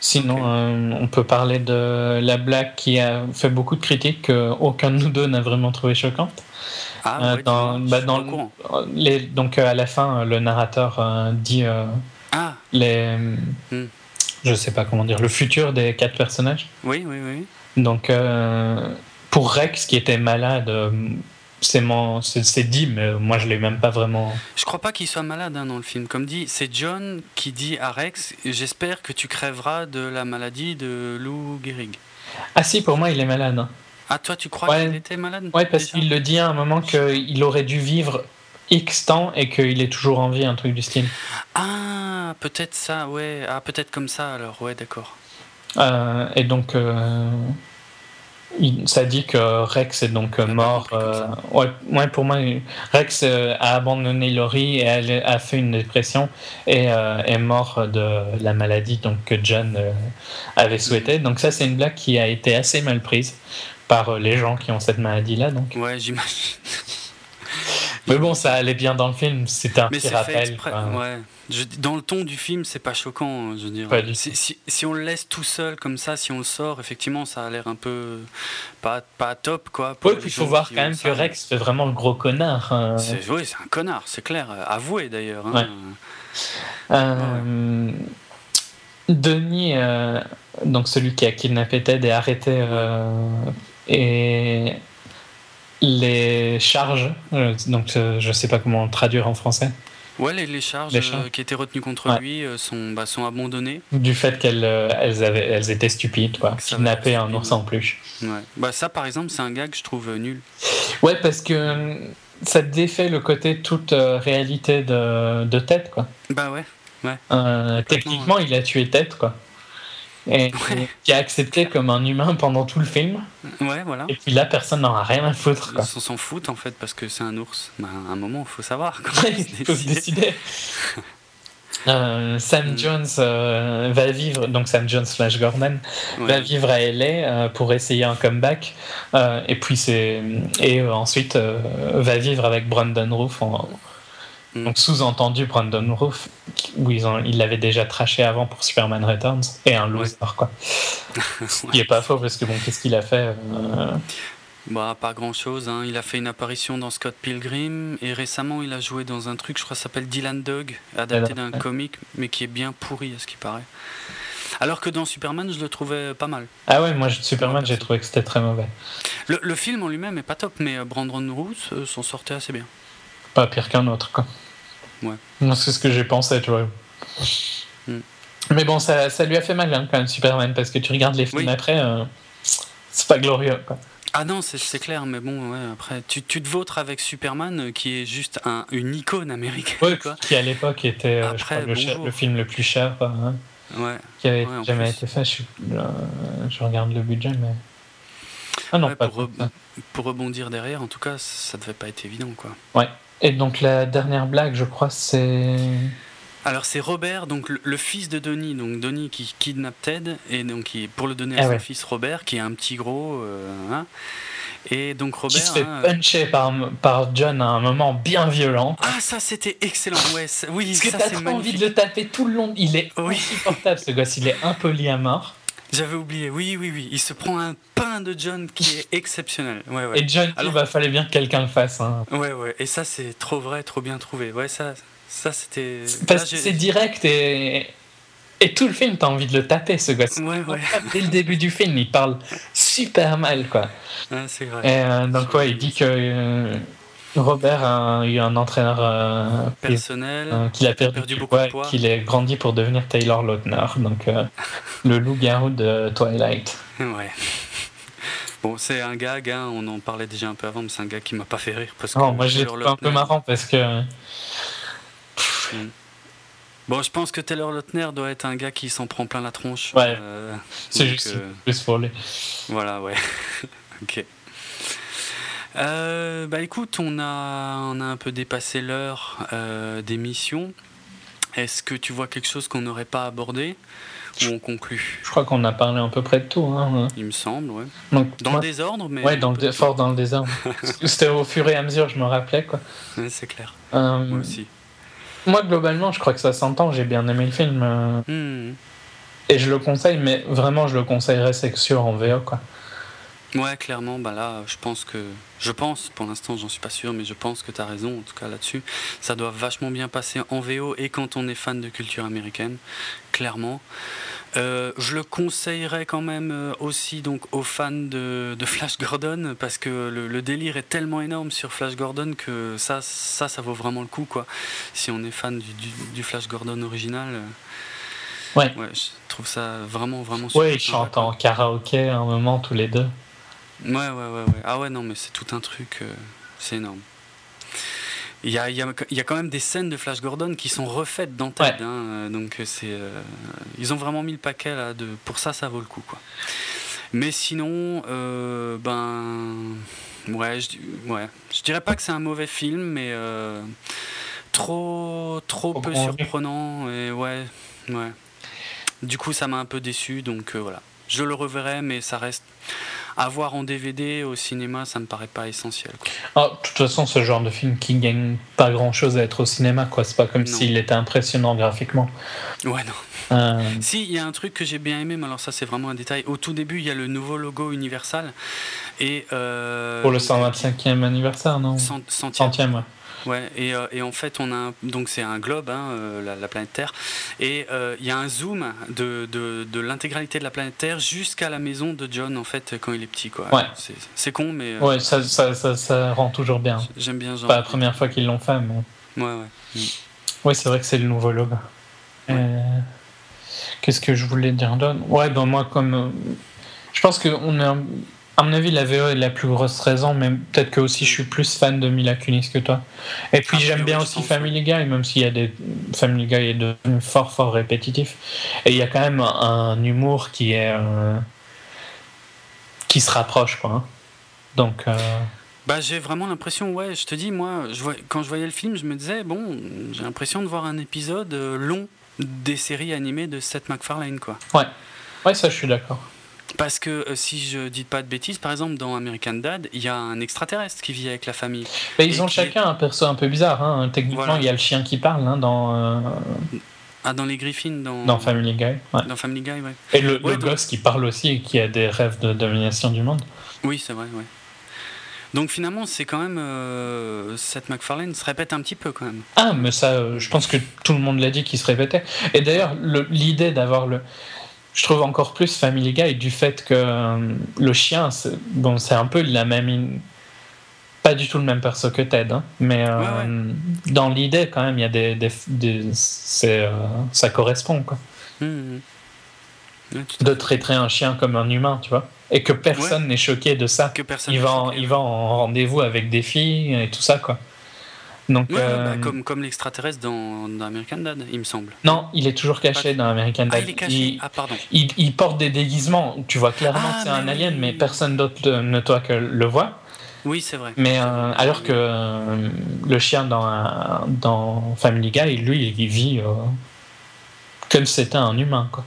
Sinon, euh, on peut parler de la blague qui a fait beaucoup de critiques qu'aucun de nous deux n'a vraiment trouvé choquante. Ah, Euh, ouais, dans- bah, dans Les, donc euh, à la fin, le narrateur dit Ah, les, Hmm. je sais pas comment dire, le futur des quatre personnages. oui, oui, oui. Donc pour Rex qui était malade, c'est mon- c'est dit, mais moi je l'ai même pas vraiment. Je crois pas qu'il soit malade hein, dans le film. Comme dit, c'est John qui dit à Rex J'espère que tu crèveras de la maladie de Lou Gehrig. Ah si, pour moi il est malade. hein. Ah, toi, tu crois Ouais. qu'il était malade Ouais, parce qu'il le dit à un moment qu'il aurait dû vivre X temps et qu'il est toujours en vie, un truc du style. Ah, peut-être ça, ouais. Ah, peut-être comme ça alors, ouais, d'accord. Euh, et donc, euh, ça dit que Rex est donc mort. euh, ouais, ouais, pour moi, Rex euh, a abandonné Laurie et elle a fait une dépression et euh, est mort de la maladie donc, que John euh, avait souhaité. Donc, ça, c'est une blague qui a été assez mal prise par les gens qui ont cette maladie-là. Donc, Ouais, j'imagine. Mais bon, ça allait bien dans le film, c'était un Mais petit c'est fait rappel. quoi. Ouais. Je- dans le ton du film, c'est pas choquant. Je veux dire. Si, si- si on le laisse tout seul comme ça, si on le sort, effectivement, ça a l'air un peu pas, pas top quoi. les puis il faut voir quand même que Rex fait vraiment le gros connard. hein. C'est, oui, c'est un connard, c'est clair. Avoué d'ailleurs. hein. Ouais. Euh, Denis, euh, donc celui qui a kidnappé Ted est arrêté euh, et les charges, euh, donc euh, je sais pas comment le traduire en français, Ouais, les, les charges Les euh, charges. qui étaient retenues contre Ouais. lui euh, sont, bah, sont abandonnées. du fait qu'elles elles avaient, elles étaient stupides, quoi. Kidnapper un ours en peluche. Ouais. Bah, ça, par exemple, c'est un gag que je trouve nul. Ouais, parce que ça défait le côté toute réalité de, de Ted, quoi. Bah ouais. Complètement, techniquement, il a tué Ted, quoi. Et Ouais. qui a accepté comme un humain pendant tout le film. Ouais, voilà. Et puis là, personne n'en a rien à foutre, quoi. Ils s'en foutent en fait parce que c'est un ours. Bah, à un moment, il faut savoir. Ouais, il faut se décider. Euh, Sam Mm. Jones euh, va vivre, donc Sam Jones slash Gordon Ouais. va vivre à LA euh, pour essayer un comeback, et puis c'est et ensuite va vivre avec Brandon Roof, en- Mm. donc sous-entendu Brandon Roof, où ils ont, il l'avait déjà traché avant pour Superman Returns et un loser quoi. Ce qui est pas faux parce que bon, qu'est-ce qu'il a fait euh, Bah, pas grand chose. Il a fait une apparition dans Scott Pilgrim et récemment il a joué dans un truc, je crois, s'appelle Dylan Dog, adapté d'un Ouais. comic, mais qui est bien pourri à ce qui paraît. Alors que dans Superman, je le trouvais pas mal. Ah ouais, moi Superman, j'ai trouvé que c'était très mauvais. Le, le film en lui-même est pas top, mais euh, Brandon Roos euh, s'en sortait assez bien. Pas pire qu'un autre, quoi. Ouais. C'est ce que j'ai pensé, tu vois. Mm. Mais bon, ça, ça lui a fait mal, hein, quand même, Superman, parce que tu regardes les films Oui. après, euh, c'est pas glorieux, quoi. Ah non, c'est- clair, mais bon, ouais, après, tu, tu te vautres avec Superman, euh, qui est juste un, une icône américaine, Ouais, quoi. qui à l'époque était, euh, je crois, le, cher- le film le plus cher hein, Ouais. qui avait Ouais, jamais plus. été fait. Je, euh, regarde le budget, mais. Ah non, Ouais, pas pour, ça. pour rebondir derrière, en tout cas, ça devait pas être évident, quoi. Et donc, la dernière blague, je crois, c'est. Alors c'est Robert, donc le, le fils de Donnie, donc Donnie qui kidnappe Ted et donc qui pour le donner à Ah son ouais. fils Robert, qui est un petit gros, euh, hein. et donc Qui Robert. se fait hein, puncher par, par John à un moment bien violent. ah ça c'était excellent, ouais, ça- oui, Parce que t'as trop envie de le taper tout le long. Il est Oui. insupportable, ce gosse. Il est impoli à mort. J'avais oublié, oui, oui, oui, il se prend un pain de John qui est exceptionnel, ouais, ouais, Et John, Alors- il fallait bien que quelqu'un le fasse. hein. ouais, ouais, et ça c'est trop vrai, trop bien trouvé, ouais, ça, ça c'était. Parce que c'est direct et. Et tout le film, t'as envie de le taper, ce gosse. Ouais, ouais, Dès le début du film, il parle super mal, quoi. ouais, c'est vrai. Et euh, donc, ouais, il dit que euh, Robert a eu un entraîneur euh, Personnel. euh, qu'il a perdu, perdu du beaucoup de poids, qu'il est grandi pour devenir Taylor Lautner, donc euh, le loup-garou de Twilight. Ouais. Bon, c'est un gag, hein, on en parlait déjà un peu avant, mais c'est un gag qui m'a pas fait rire. Parce Non, que moi, je l'ai trouvé un peu marrant parce que. Bon, je pense que Taylor Lautner doit être un gars qui s'en prend plein la tronche. Ouais. Euh, C'est juste plus pour lui. Voilà, ouais. ok. Euh, bah écoute, on a, on a un peu dépassé l'heure euh, d'émission. Est-ce que tu vois quelque chose qu'on n'aurait pas abordé ou on conclut? Je crois qu'on a parlé à peu près de tout. Hein. Il me semble, ouais. Donc, Dans moi- le désordre, mais. Ouais, dans le fort dans le désordre. C'était au fur et à mesure, je me rappelais. Quoi. Ouais, c'est clair. Euh, Moi aussi. moi, globalement, je crois que ça s'entend. J'ai bien aimé le film. Hmm. et je le conseille, mais vraiment, je le conseillerais c'est que sur en VO. Quoi. Ouais, clairement, bah là, je pense que. Je pense, pour l'instant, j'en suis pas sûr, mais je pense que tu as raison, en tout cas là-dessus. Ça doit vachement bien passer en VO et quand on est fan de culture américaine, clairement. Euh, je le conseillerais quand même euh, aussi donc aux fans de, de Flash Gordon parce que le, le délire est tellement énorme sur Flash Gordon que ça, ça, ça vaut vraiment le coup quoi. Si on est fan du, du- du Flash Gordon original, euh, Ouais. je trouve ça vraiment vraiment super Ouais, ils chantent en karaoké à un moment tous les deux. Ouais, ouais, ouais, ouais. Ah ouais, non, mais c'est tout un truc, euh, c'est énorme. Il y a, y, a, y a quand même des scènes de Flash Gordon qui sont refaites dans Ted, Ouais. hein, euh, donc euh, c'est, euh, ils ont vraiment mis le paquet là. De, pour ça, ça vaut le coup, quoi. Mais sinon, euh, ben, ouais, je, ouais, je dirais pas que c'est un mauvais film, mais trop, trop peu surprenant et ouais, ouais. Du coup, ça m'a un peu déçu, donc voilà. Je le reverrai, mais ça reste avoir en DVD au cinéma, ça me paraît pas essentiel. quoi. Ah, de toute façon, ce genre de film qui gagne pas grand chose à être au cinéma, quoi. C'est pas comme s'il était impressionnant graphiquement. Ouais, non. Euh, Si, il y a un truc que j'ai bien aimé, mais alors ça c'est vraiment un détail. Au tout début, il y a le nouveau logo Universal. Et, euh, pour le donc, 125e anniversaire, non? cent- centième. Centième, ouais. Ouais, et, euh, et en fait, on a un- donc c'est un globe, hein, euh, la, la planète Terre, et euh, il y a un zoom de, de, de l'intégralité de la planète Terre jusqu'à la maison de John en fait quand il est petit quoi. Ouais. C'est, c'est con, mais Ouais, ça, ça, ça, ça rend toujours bien. j'aime bien genre. pas la première fois qu'ils l'ont fait, mais. Ouais, ouais. Oui, c'est vrai que c'est le nouveau. Euh, Qu'est-ce que je voulais dire d'autre Ouais, ben moi, comme. Je pense que on a. À mon avis, la VO est la plus grosse raison, mais peut-être que aussi je suis plus fan de Mila Kunis que toi. Et puis Ah, j'aime bien aussi Family Guy, même s'il y a des. Family Guy est devenu fort, fort répétitif. Et il y a quand même un, un humour qui est. euh, qui se rapproche, quoi. hein. Donc. euh, Bah j'ai vraiment l'impression, ouais, je te dis, moi, je vois, quand je voyais le film, je me disais, bon, j'ai l'impression de voir un épisode euh, long des séries animées de Seth MacFarlane quoi. Ouais, ça, je suis d'accord. Parce que euh, si je dis pas de bêtises, par exemple dans American Dad, il y a un extraterrestre qui vit avec la famille. Mais ils ont chacun un perso un peu bizarre. Hein. Techniquement, Voilà. il y a le chien qui parle hein, dans, euh, Ah, dans les Griffins, dans, dans Family Guy. ouais. dans Family Guy, ouais. Et le, Ouais, le donc- gosse qui parle aussi et qui a des rêves de domination du monde. Oui, c'est vrai, ouais. Donc finalement, c'est quand même. euh, Seth MacFarlane se répète un petit peu quand même. Ah, mais ça, euh, je pense que tout le monde l'a dit qu'il se répétait. Et d'ailleurs, le- l'idée d'avoir le. Je trouve encore plus Family Guy du fait que euh, le chien, c'est bon, c'est un peu la même. in- Pas du tout le même perso que Ted, hein, mais euh, Ouais, dans l'idée, quand même, il y a des. des, des- c'est, euh, ça correspond, quoi. Tout à De traiter un chien comme un humain, tu vois. Et que personne n'est choqué de ça. Que personne Il va, en, il va en rendez-vous avec des filles et tout ça, quoi. Donc, Ouais, ouais, euh, bah, comme, comme l'extraterrestre dans, dans American Dad, il me semble. non, il est toujours caché dans American Ah, Dad. il est caché. Il, Ah, pardon. il- il porte des déguisements. Tu vois clairement Ah, que c'est un alien, oui. mais personne d'autre ne toi que le voit. Oui, c'est vrai. Mais euh, alors que euh, le chien dans, Family Guy, lui, il vit comme si c'était un humain, quoi.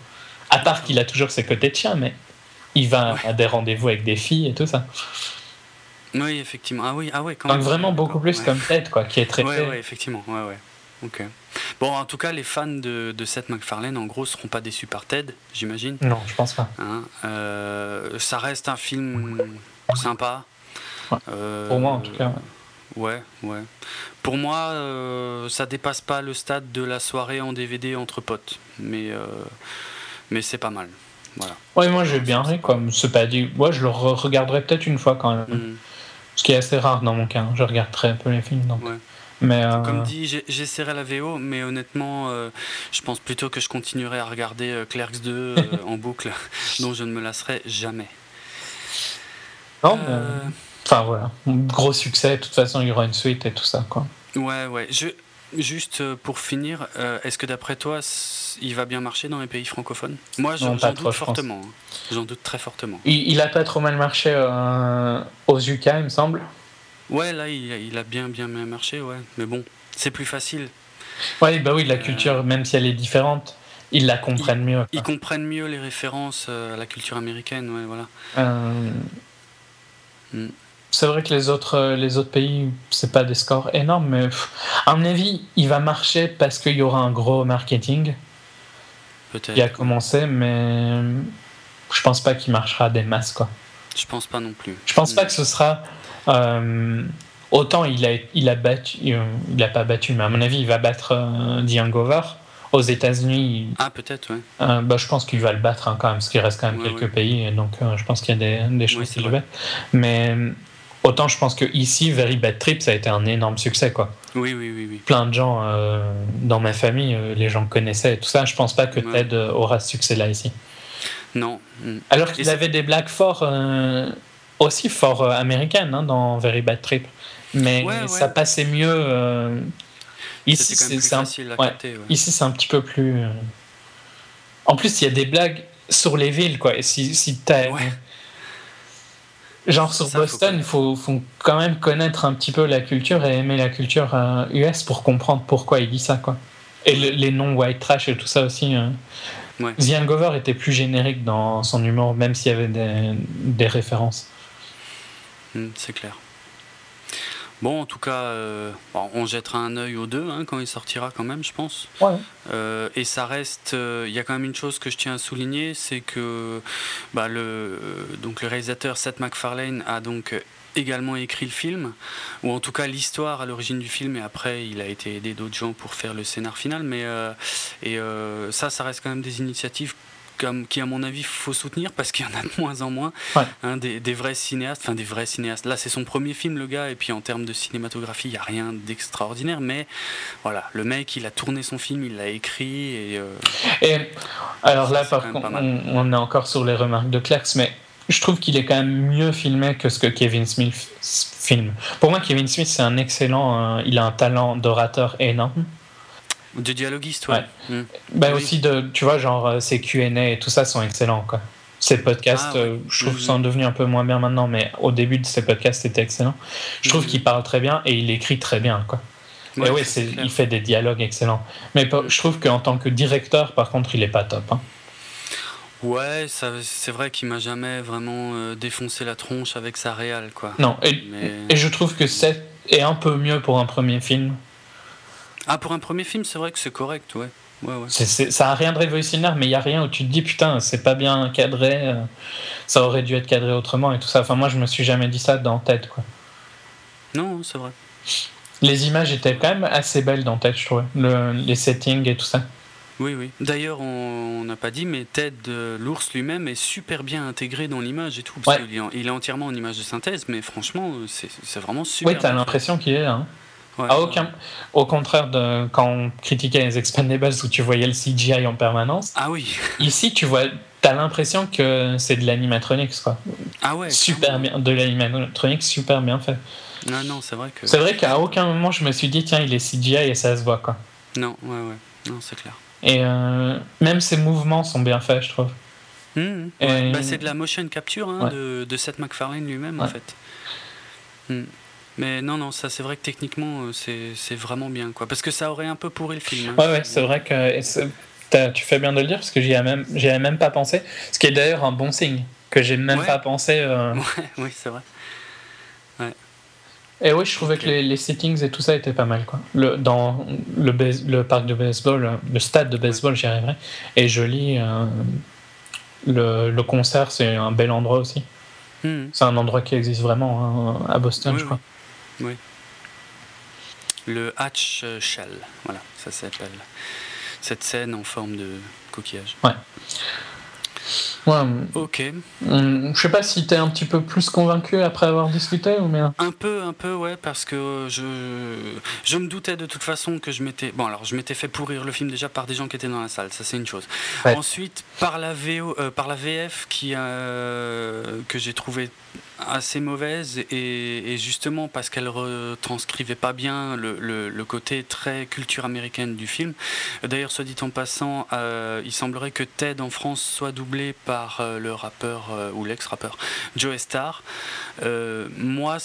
À part qu'il a toujours ses côtés de chien, mais il va à des rendez-vous avec des filles et tout ça. Oui, effectivement. Ah oui, ah ouais, quand Donc même. vraiment beaucoup plus Ouais. comme Ted, quoi, qui est traité. Ouais, ouais, effectivement. Ouais, ouais. Ok. Bon, en tout cas, les fans de, de Seth MacFarlane, en gros, seront pas déçus par Ted, j'imagine. Non, je pense pas. Hein, euh, ça reste un film sympa. Ouais. Euh, Pour moi, en tout cas. Ouais, ouais. Pour moi, euh, ça dépasse pas le stade de la soirée en DVD entre potes. Mais, euh, mais c'est pas mal. Voilà. Ouais, moi j'ai bien ri, quoi. C'est pas dit. Ouais, je le re- regarderai peut-être une fois quand même. Mm. Ce qui est assez rare dans mon cas. hein. Je regarde très peu les films. Donc. Ouais. Mais euh, Comme dit, j'essaierai la VO, mais honnêtement, euh, je pense plutôt que je continuerai à regarder euh, Clerks 2 euh, en boucle, dont je ne me lasserai jamais. non, Enfin voilà. Gros succès. De toute façon, il y aura une suite et tout ça, quoi. Ouais, ouais. Je, juste euh, pour finir, euh, est-ce que d'après toi, il va bien marcher dans les pays francophones? Moi, j'en trop, doute fortement. hein. J'en doute très fortement. Il, il a pas trop mal marché euh, aux UK, il me semble. Ouais, là, il, il a bien, bien, bien marché, ouais. Mais bon, c'est plus facile. Ouais, bah oui, la Euh, culture, même si elle est différente, ils la comprennent mieux. Ils comprennent mieux les références à la culture américaine, ouais, voilà. Mm. C'est vrai que les autres, euh, les autres pays, c'est pas des scores énormes, mais à mon avis, il va marcher parce qu'il y aura un gros marketing Peut-être. qui a commencé, mais je pense pas qu'il marchera des masses, quoi. Je pense pas non plus. Je pense pas que ce sera. euh, autant il a, il a battu. euh, Il a pas battu, mais à mon avis, il va battre euh, The Hangover. Aux États-Unis, Ah, peut-être, ouais. euh, bah, je pense qu'il va le battre hein, quand même, parce qu'il reste quand même Ouais, quelques ouais. pays, et donc je pense qu'il y a des, des chances c'est qu'il le vrai. batte. Mais autant je pense que ici, Very Bad Trip, ça a été un énorme succès, quoi. Oui, oui, oui, oui. Plein de gens euh, dans ma famille, euh, les gens connaissaient et tout ça. Je pense pas que Ouais. Ted euh, aura ce succès-là ici. Non. Alors qu'il avait des blagues fort, aussi fort américaines hein, dans Very Bad Trip. Mais Ouais, ouais. ça passait mieux. ici, c'est un, ici, c'est un petit peu plus. En plus, il y a des blagues sur les villes, quoi. Et si, si t'as. Genre sur Ça, Boston, il faut, faut quand même connaître un petit peu la culture et aimer la culture euh, US pour comprendre pourquoi il dit ça, quoi. Et le- les noms white trash et tout ça aussi. euh, Ouais. The Hangover était plus générique dans son humour, même s'il y avait des, des références. Hmm, c'est clair. Bon, en tout cas, euh, on jettera un œil aux deux hein, quand il sortira quand même, je pense. Ouais. Euh, et ça reste, euh, il y a quand même une chose que je tiens à souligner, c'est que bah, le, euh, donc le réalisateur Seth MacFarlane a donc également écrit le film, ou en tout cas l'histoire à l'origine du film, et après il a été aidé d'autres gens pour faire le scénar final. Mais euh, et euh, ça, ça reste quand même des initiatives comme, qui, à mon avis, faut soutenir parce qu'il y en a de moins en moins. Ouais. Hein, des, des vrais cinéastes, enfin des vrais cinéastes. Là, c'est son premier film, le gars, et puis en termes de cinématographie, il n'y a rien d'extraordinaire, mais voilà, le mec, il a tourné son film, il l'a écrit, et euh, Et alors là, par contre, on, on est encore sur les remarques de Clerks, mais je trouve qu'il est quand même mieux filmé que ce que Kevin Smith filme. Pour moi, Kevin Smith, c'est un excellent. euh, il a un talent d'orateur énorme. De dialoguiste, ouais. Mm. Bah Oui. aussi de, tu vois, genre euh, ses Q&A et tout ça sont excellents quoi. Ses podcasts, Ah ouais. euh, je trouve qu'ils sont devenus un peu moins bien maintenant, mais au début de ses podcasts, c'était excellent. Je trouve Mhm. qu'il parle très bien et il écrit très bien quoi. Ouais, et clair. il fait des dialogues excellents. Mais je trouve qu'en tant que directeur, par contre, il est pas top. hein. Ouais, c'est vrai qu'il m'a jamais vraiment euh, défoncé la tronche avec sa réal, quoi. Non, et, Mais... et je trouve que c'est est un peu mieux pour un premier film. Ah, pour un premier film, c'est vrai que c'est correct, ouais. Ça a rien de révolutionnaire, mais il y a rien où tu te dis putain, c'est pas bien cadré, euh, ça aurait dû être cadré autrement et tout ça. Enfin, moi, je me suis jamais dit ça dans tête quoi. Non, c'est vrai. Les images étaient quand même assez belles dans tête, je trouvais. Le- les settings et tout ça. Oui, oui. D'ailleurs, on n'a pas dit, mais Ted, euh, l'ours lui-même, est super bien intégré dans l'image et tout. Parce Ouais. qu'il est, il est entièrement en image de synthèse, mais franchement, euh, c'est c'est vraiment super. Oui, t'as l'impression qu'il est là. hein. Ouais, À aucun... Au contraire de quand on critiquait les Expendables où tu voyais le CGI en permanence, Ah oui. ici tu vois, t'as l'impression que c'est de l'animatronics quoi. Ah ouais. super bien, de l'animatronics super bien fait. Ah non, c'est vrai que. C'est vrai qu'à aucun moment je me suis dit tiens il est CGI et ça se voit quoi. Non, ouais, ouais. Non, c'est clair. Et euh, même ses mouvements sont bien faits je trouve. Et- Ouais. Bah, c'est de la motion capture hein, Ouais. de, de Seth MacFarlane lui-même, en fait. Mhm. Mais non, non, ça c'est vrai que techniquement, euh, c'est vraiment bien. quoi. Parce que ça aurait un peu pourri le film. hein. Ouais ouais c'est vrai que tu fais bien de le dire parce que j'y ai même j'y avais même pas pensé. Ce qui est d'ailleurs un bon signe que j'ai même Ouais. pas pensé. euh, Ouais, oui, c'est vrai. Et oui, je trouvais que les, les settings et tout ça étaient pas mal. Quoi. Le, dans le, base- le parc de baseball, le stade de baseball, j'y arriverai, est joli. euh, le, le concert, c'est un bel endroit aussi. Mhm. C'est un endroit qui existe vraiment hein, à Boston, Oui, je crois. Le Hatch Shell, voilà, ça s'appelle. Cette scène en forme de coquillage. Ouais, Ok. hum, je sais pas si t'es un petit peu plus convaincu après avoir discuté ou bien. Un peu, un peu, ouais, parce que je, je me doutais de toute façon que je m'étais. Bon, alors je m'étais fait pourrir le film déjà par des gens qui étaient dans la salle, ça c'est une chose. Ouais. Ensuite, par la, VO, euh, par la VF qui, euh, que j'ai trouvé assez mauvaise et, justement parce qu'elle retranscrivait pas bien le, côté très culture américaine du film. D'ailleurs, soit dit en passant, euh, il semblerait que Ted en France soit doublé par euh, le rappeur euh, ou l'ex-rappeur Joe Star. Moi,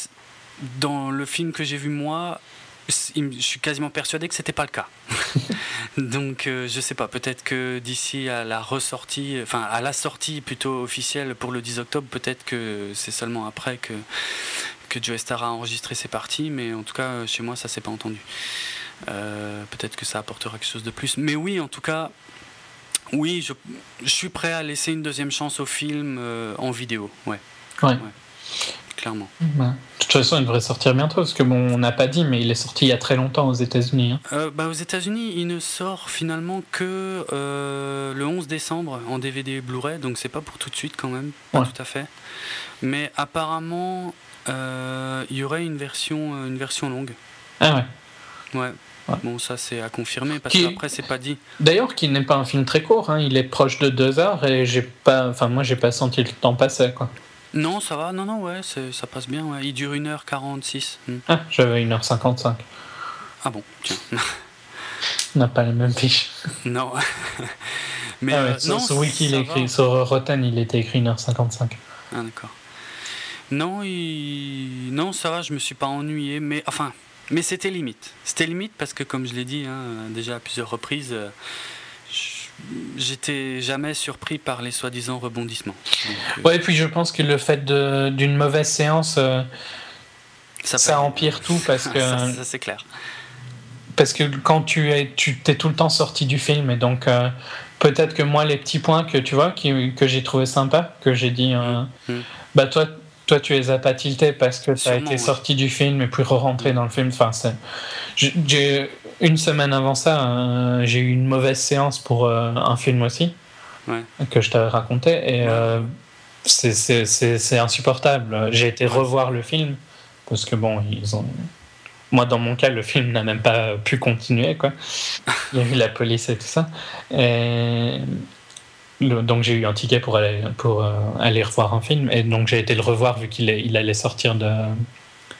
dans le film que j'ai vu moi, je suis quasiment persuadé que c'était pas le cas. Donc euh, je sais pas, peut-être que d'ici à la ressortie, enfin à la sortie plutôt officielle pour le 10 octobre, peut-être que c'est seulement après que, que Joe Star a enregistré ses parties, mais en tout cas euh, chez moi ça s'est pas entendu. Euh, peut-être que ça apportera quelque chose de plus. Mais oui, en tout cas, oui, je, je suis prêt à laisser une deuxième chance au film euh, en vidéo, ouais, Ouais. Clairement. Ouais. De toute façon, il devrait sortir bientôt parce que bon, on n'a pas dit, mais il est sorti il y a très longtemps aux États-Unis. hein. Euh, bah, aux États-Unis, il ne sort finalement que euh, le 11 décembre en DVD et Blu-ray, donc c'est pas pour tout de suite quand même, pas Ouais. tout à fait. Mais apparemment, euh, il y aurait une version, une version longue. Ah ouais. Ouais. Ouais. Bon, ça c'est à confirmer parce qu'après c'est pas dit. D'ailleurs, qui n'est pas un film très court, hein, il est proche de deux heures et j'ai pas, enfin moi j'ai pas senti le temps passer quoi. Non, ça va, non, non, ouais, ça passe bien. Ouais. Il dure 1h46. Hmm. Ah, j'avais 1h55. Ah bon, tiens. On n'a pas les mêmes fiches. non. Mais ah ouais, euh, sur, non, sur Wiki, il écrit, sur Rotten, il était écrit 1h55. Ah d'accord. Non, il... non, ça va, je me suis pas ennuyé, mais enfin, mais c'était limite. C'était limite parce que comme je l'ai dit hein, déjà à plusieurs reprises, euh, j'étais jamais surpris par les soi-disant rebondissements. Donc, ouais, et puis je pense que le fait d'une mauvaise séance, ça, empire tout parce que. ça, c'est clair. Parce que quand tu es, tu t'es tout le temps sorti du film et donc peut-être que moi les petits points que tu vois qui, que j'ai trouvé sympa, que j'ai dit, mm. bah toi toi tu les as pas tiltés parce que tu as été sorti du film et puis re-rentré dans le film. Enfin, j'ai une semaine avant ça, euh, j'ai eu une mauvaise séance pour euh, un film aussi que je t'avais raconté et euh, c'est insupportable. J'ai été revoir le film parce que bon, ils ont. Moi, dans mon cas, le film n'a même pas pu continuer. Quoi. Il y a eu la police et tout ça. Et donc j'ai eu un ticket pour aller, pour, euh, aller revoir un film et donc j'ai été le revoir vu qu'il il allait sortir de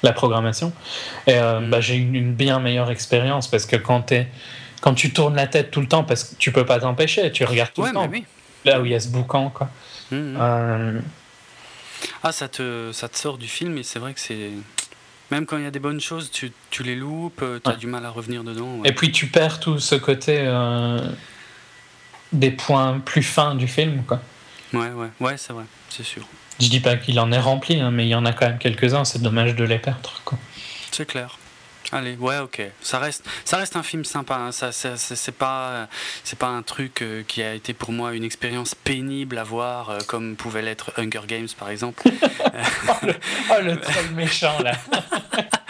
la programmation. Et euh, mm. bah, j'ai eu une bien meilleure expérience parce que quand, es, quand tu tournes la tête tout le temps, parce que tu peux pas t'empêcher, tu regardes tout le temps. Là où il y a ce boucan. Quoi. Mm, mm. Euh, ah, ça te, ça te sort du film et c'est vrai que c'est. Même quand il y a des bonnes choses, tu, tu les loupes, tu as du mal à revenir dedans. Et puis tu perds tout ce côté des points plus fins du film, quoi. Ouais, ouais, ouais, c'est vrai, c'est sûr. Je dis pas qu'il en est rempli, hein, mais il y en a quand même quelques-uns, c'est dommage de les perdre. C'est clair. Allez, ouais, ok. Ça reste, ça reste un film sympa. Hein. Ça, c'est pas, c'est pas un truc euh, qui a été pour moi une expérience pénible à voir, euh, comme pouvait l'être Hunger Games, par exemple. oh, le, troll méchant là.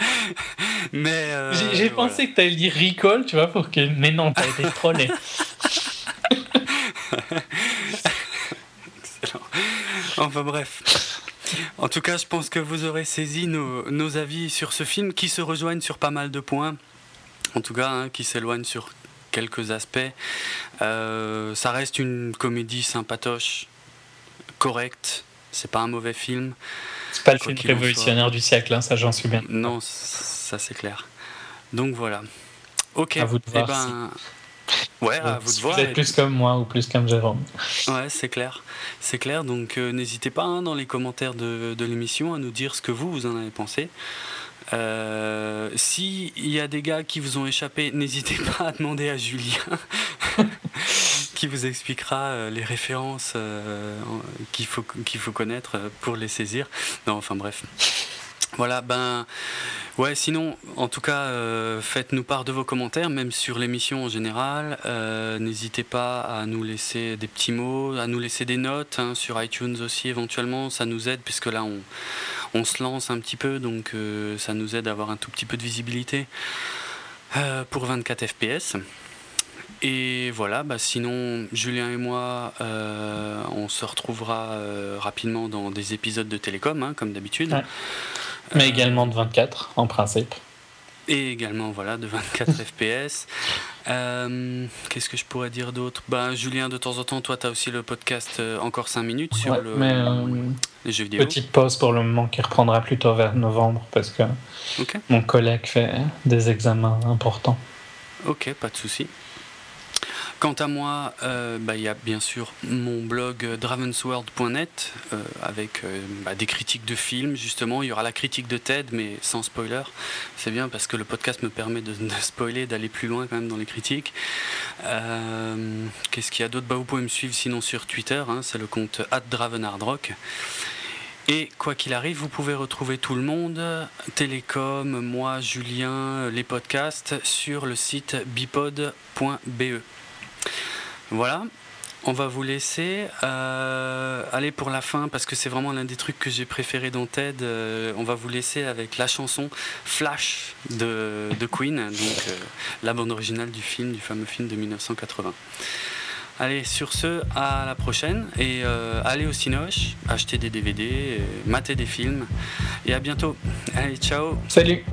Mais euh, j'ai pensé que tu allais dire Recall, tu vois, pour que. Mais non, t'as été trollé. Excellent. Enfin bref. En tout cas, je pense que vous aurez saisi nos, avis sur ce film qui se rejoignent sur pas mal de points. En tout cas, hein, qui s'éloignent sur quelques aspects. Euh, ça reste une comédie sympatoche, correcte. C'est pas un mauvais film. C'est pas le film révolutionnaire du siècle, hein, ça j'en suis bien. Non, ça c'est clair. Donc voilà. Ok. À vous de eh voir. ben, Ouais, à vous de voir. Vous êtes plus comme moi ou plus comme Jérôme. Ouais, c'est clair. C'est clair. Donc euh, n'hésitez pas hein, dans les commentaires de, de l'émission à nous dire ce que vous, vous en avez pensé. Euh, S'il y a des gars qui vous ont échappé, n'hésitez pas à demander à Julien qui vous expliquera euh, les références euh, qu'il faut, qu'il faut connaître pour les saisir. Non, enfin bref. Voilà, ben ouais, sinon, en tout cas, euh, faites-nous part de vos commentaires, même sur l'émission en général. Euh, n'hésitez pas à nous laisser des petits mots, à nous laisser des notes hein, sur iTunes aussi éventuellement, ça nous aide puisque là on, on se lance un petit peu, donc euh, ça nous aide à avoir un tout petit peu de visibilité pour 24 FPS. Et voilà, bah sinon, Julien et moi, on se retrouvera rapidement dans des épisodes de Télécom, hein, comme d'habitude. Mais euh, également de 24 en principe. Et également voilà de 24 FPS. Euh, qu'est-ce que je pourrais dire d'autre? Ben, Julien, de temps en temps, toi, tu as aussi le podcast euh, Encore 5 minutes sur le, les jeux vidéo. Petite pause pour le moment qui reprendra plutôt vers novembre parce que mon collègue fait des examens importants. Ok, pas de souci. Quant à moi, euh, bah, il y a bien sûr mon blog euh, dravensworld.net euh, avec bah, des critiques de films, justement. Il y aura la critique de Ted, mais sans spoiler. C'est bien parce que le podcast me permet de, spoiler, d'aller plus loin quand même dans les critiques. Qu'est-ce qu'il y a d'autre? Bah, Vous pouvez me suivre sinon sur Twitter, hein, c'est le compte @dravenhardrock. Et quoi qu'il arrive, vous pouvez retrouver tout le monde, Télécom, moi, Julien, les podcasts, sur le site bipod.be. Voilà, on va vous laisser euh, aller pour la fin parce que c'est vraiment l'un des trucs que j'ai préféré dans TED. Euh, on va vous laisser avec la chanson Flash de, Queen, donc euh, la bande originale du film, du fameux film de 1980. Allez, sur ce, à la prochaine et allez au Cinoche, acheter des DVD, mater des films et à bientôt. Allez, ciao. Salut.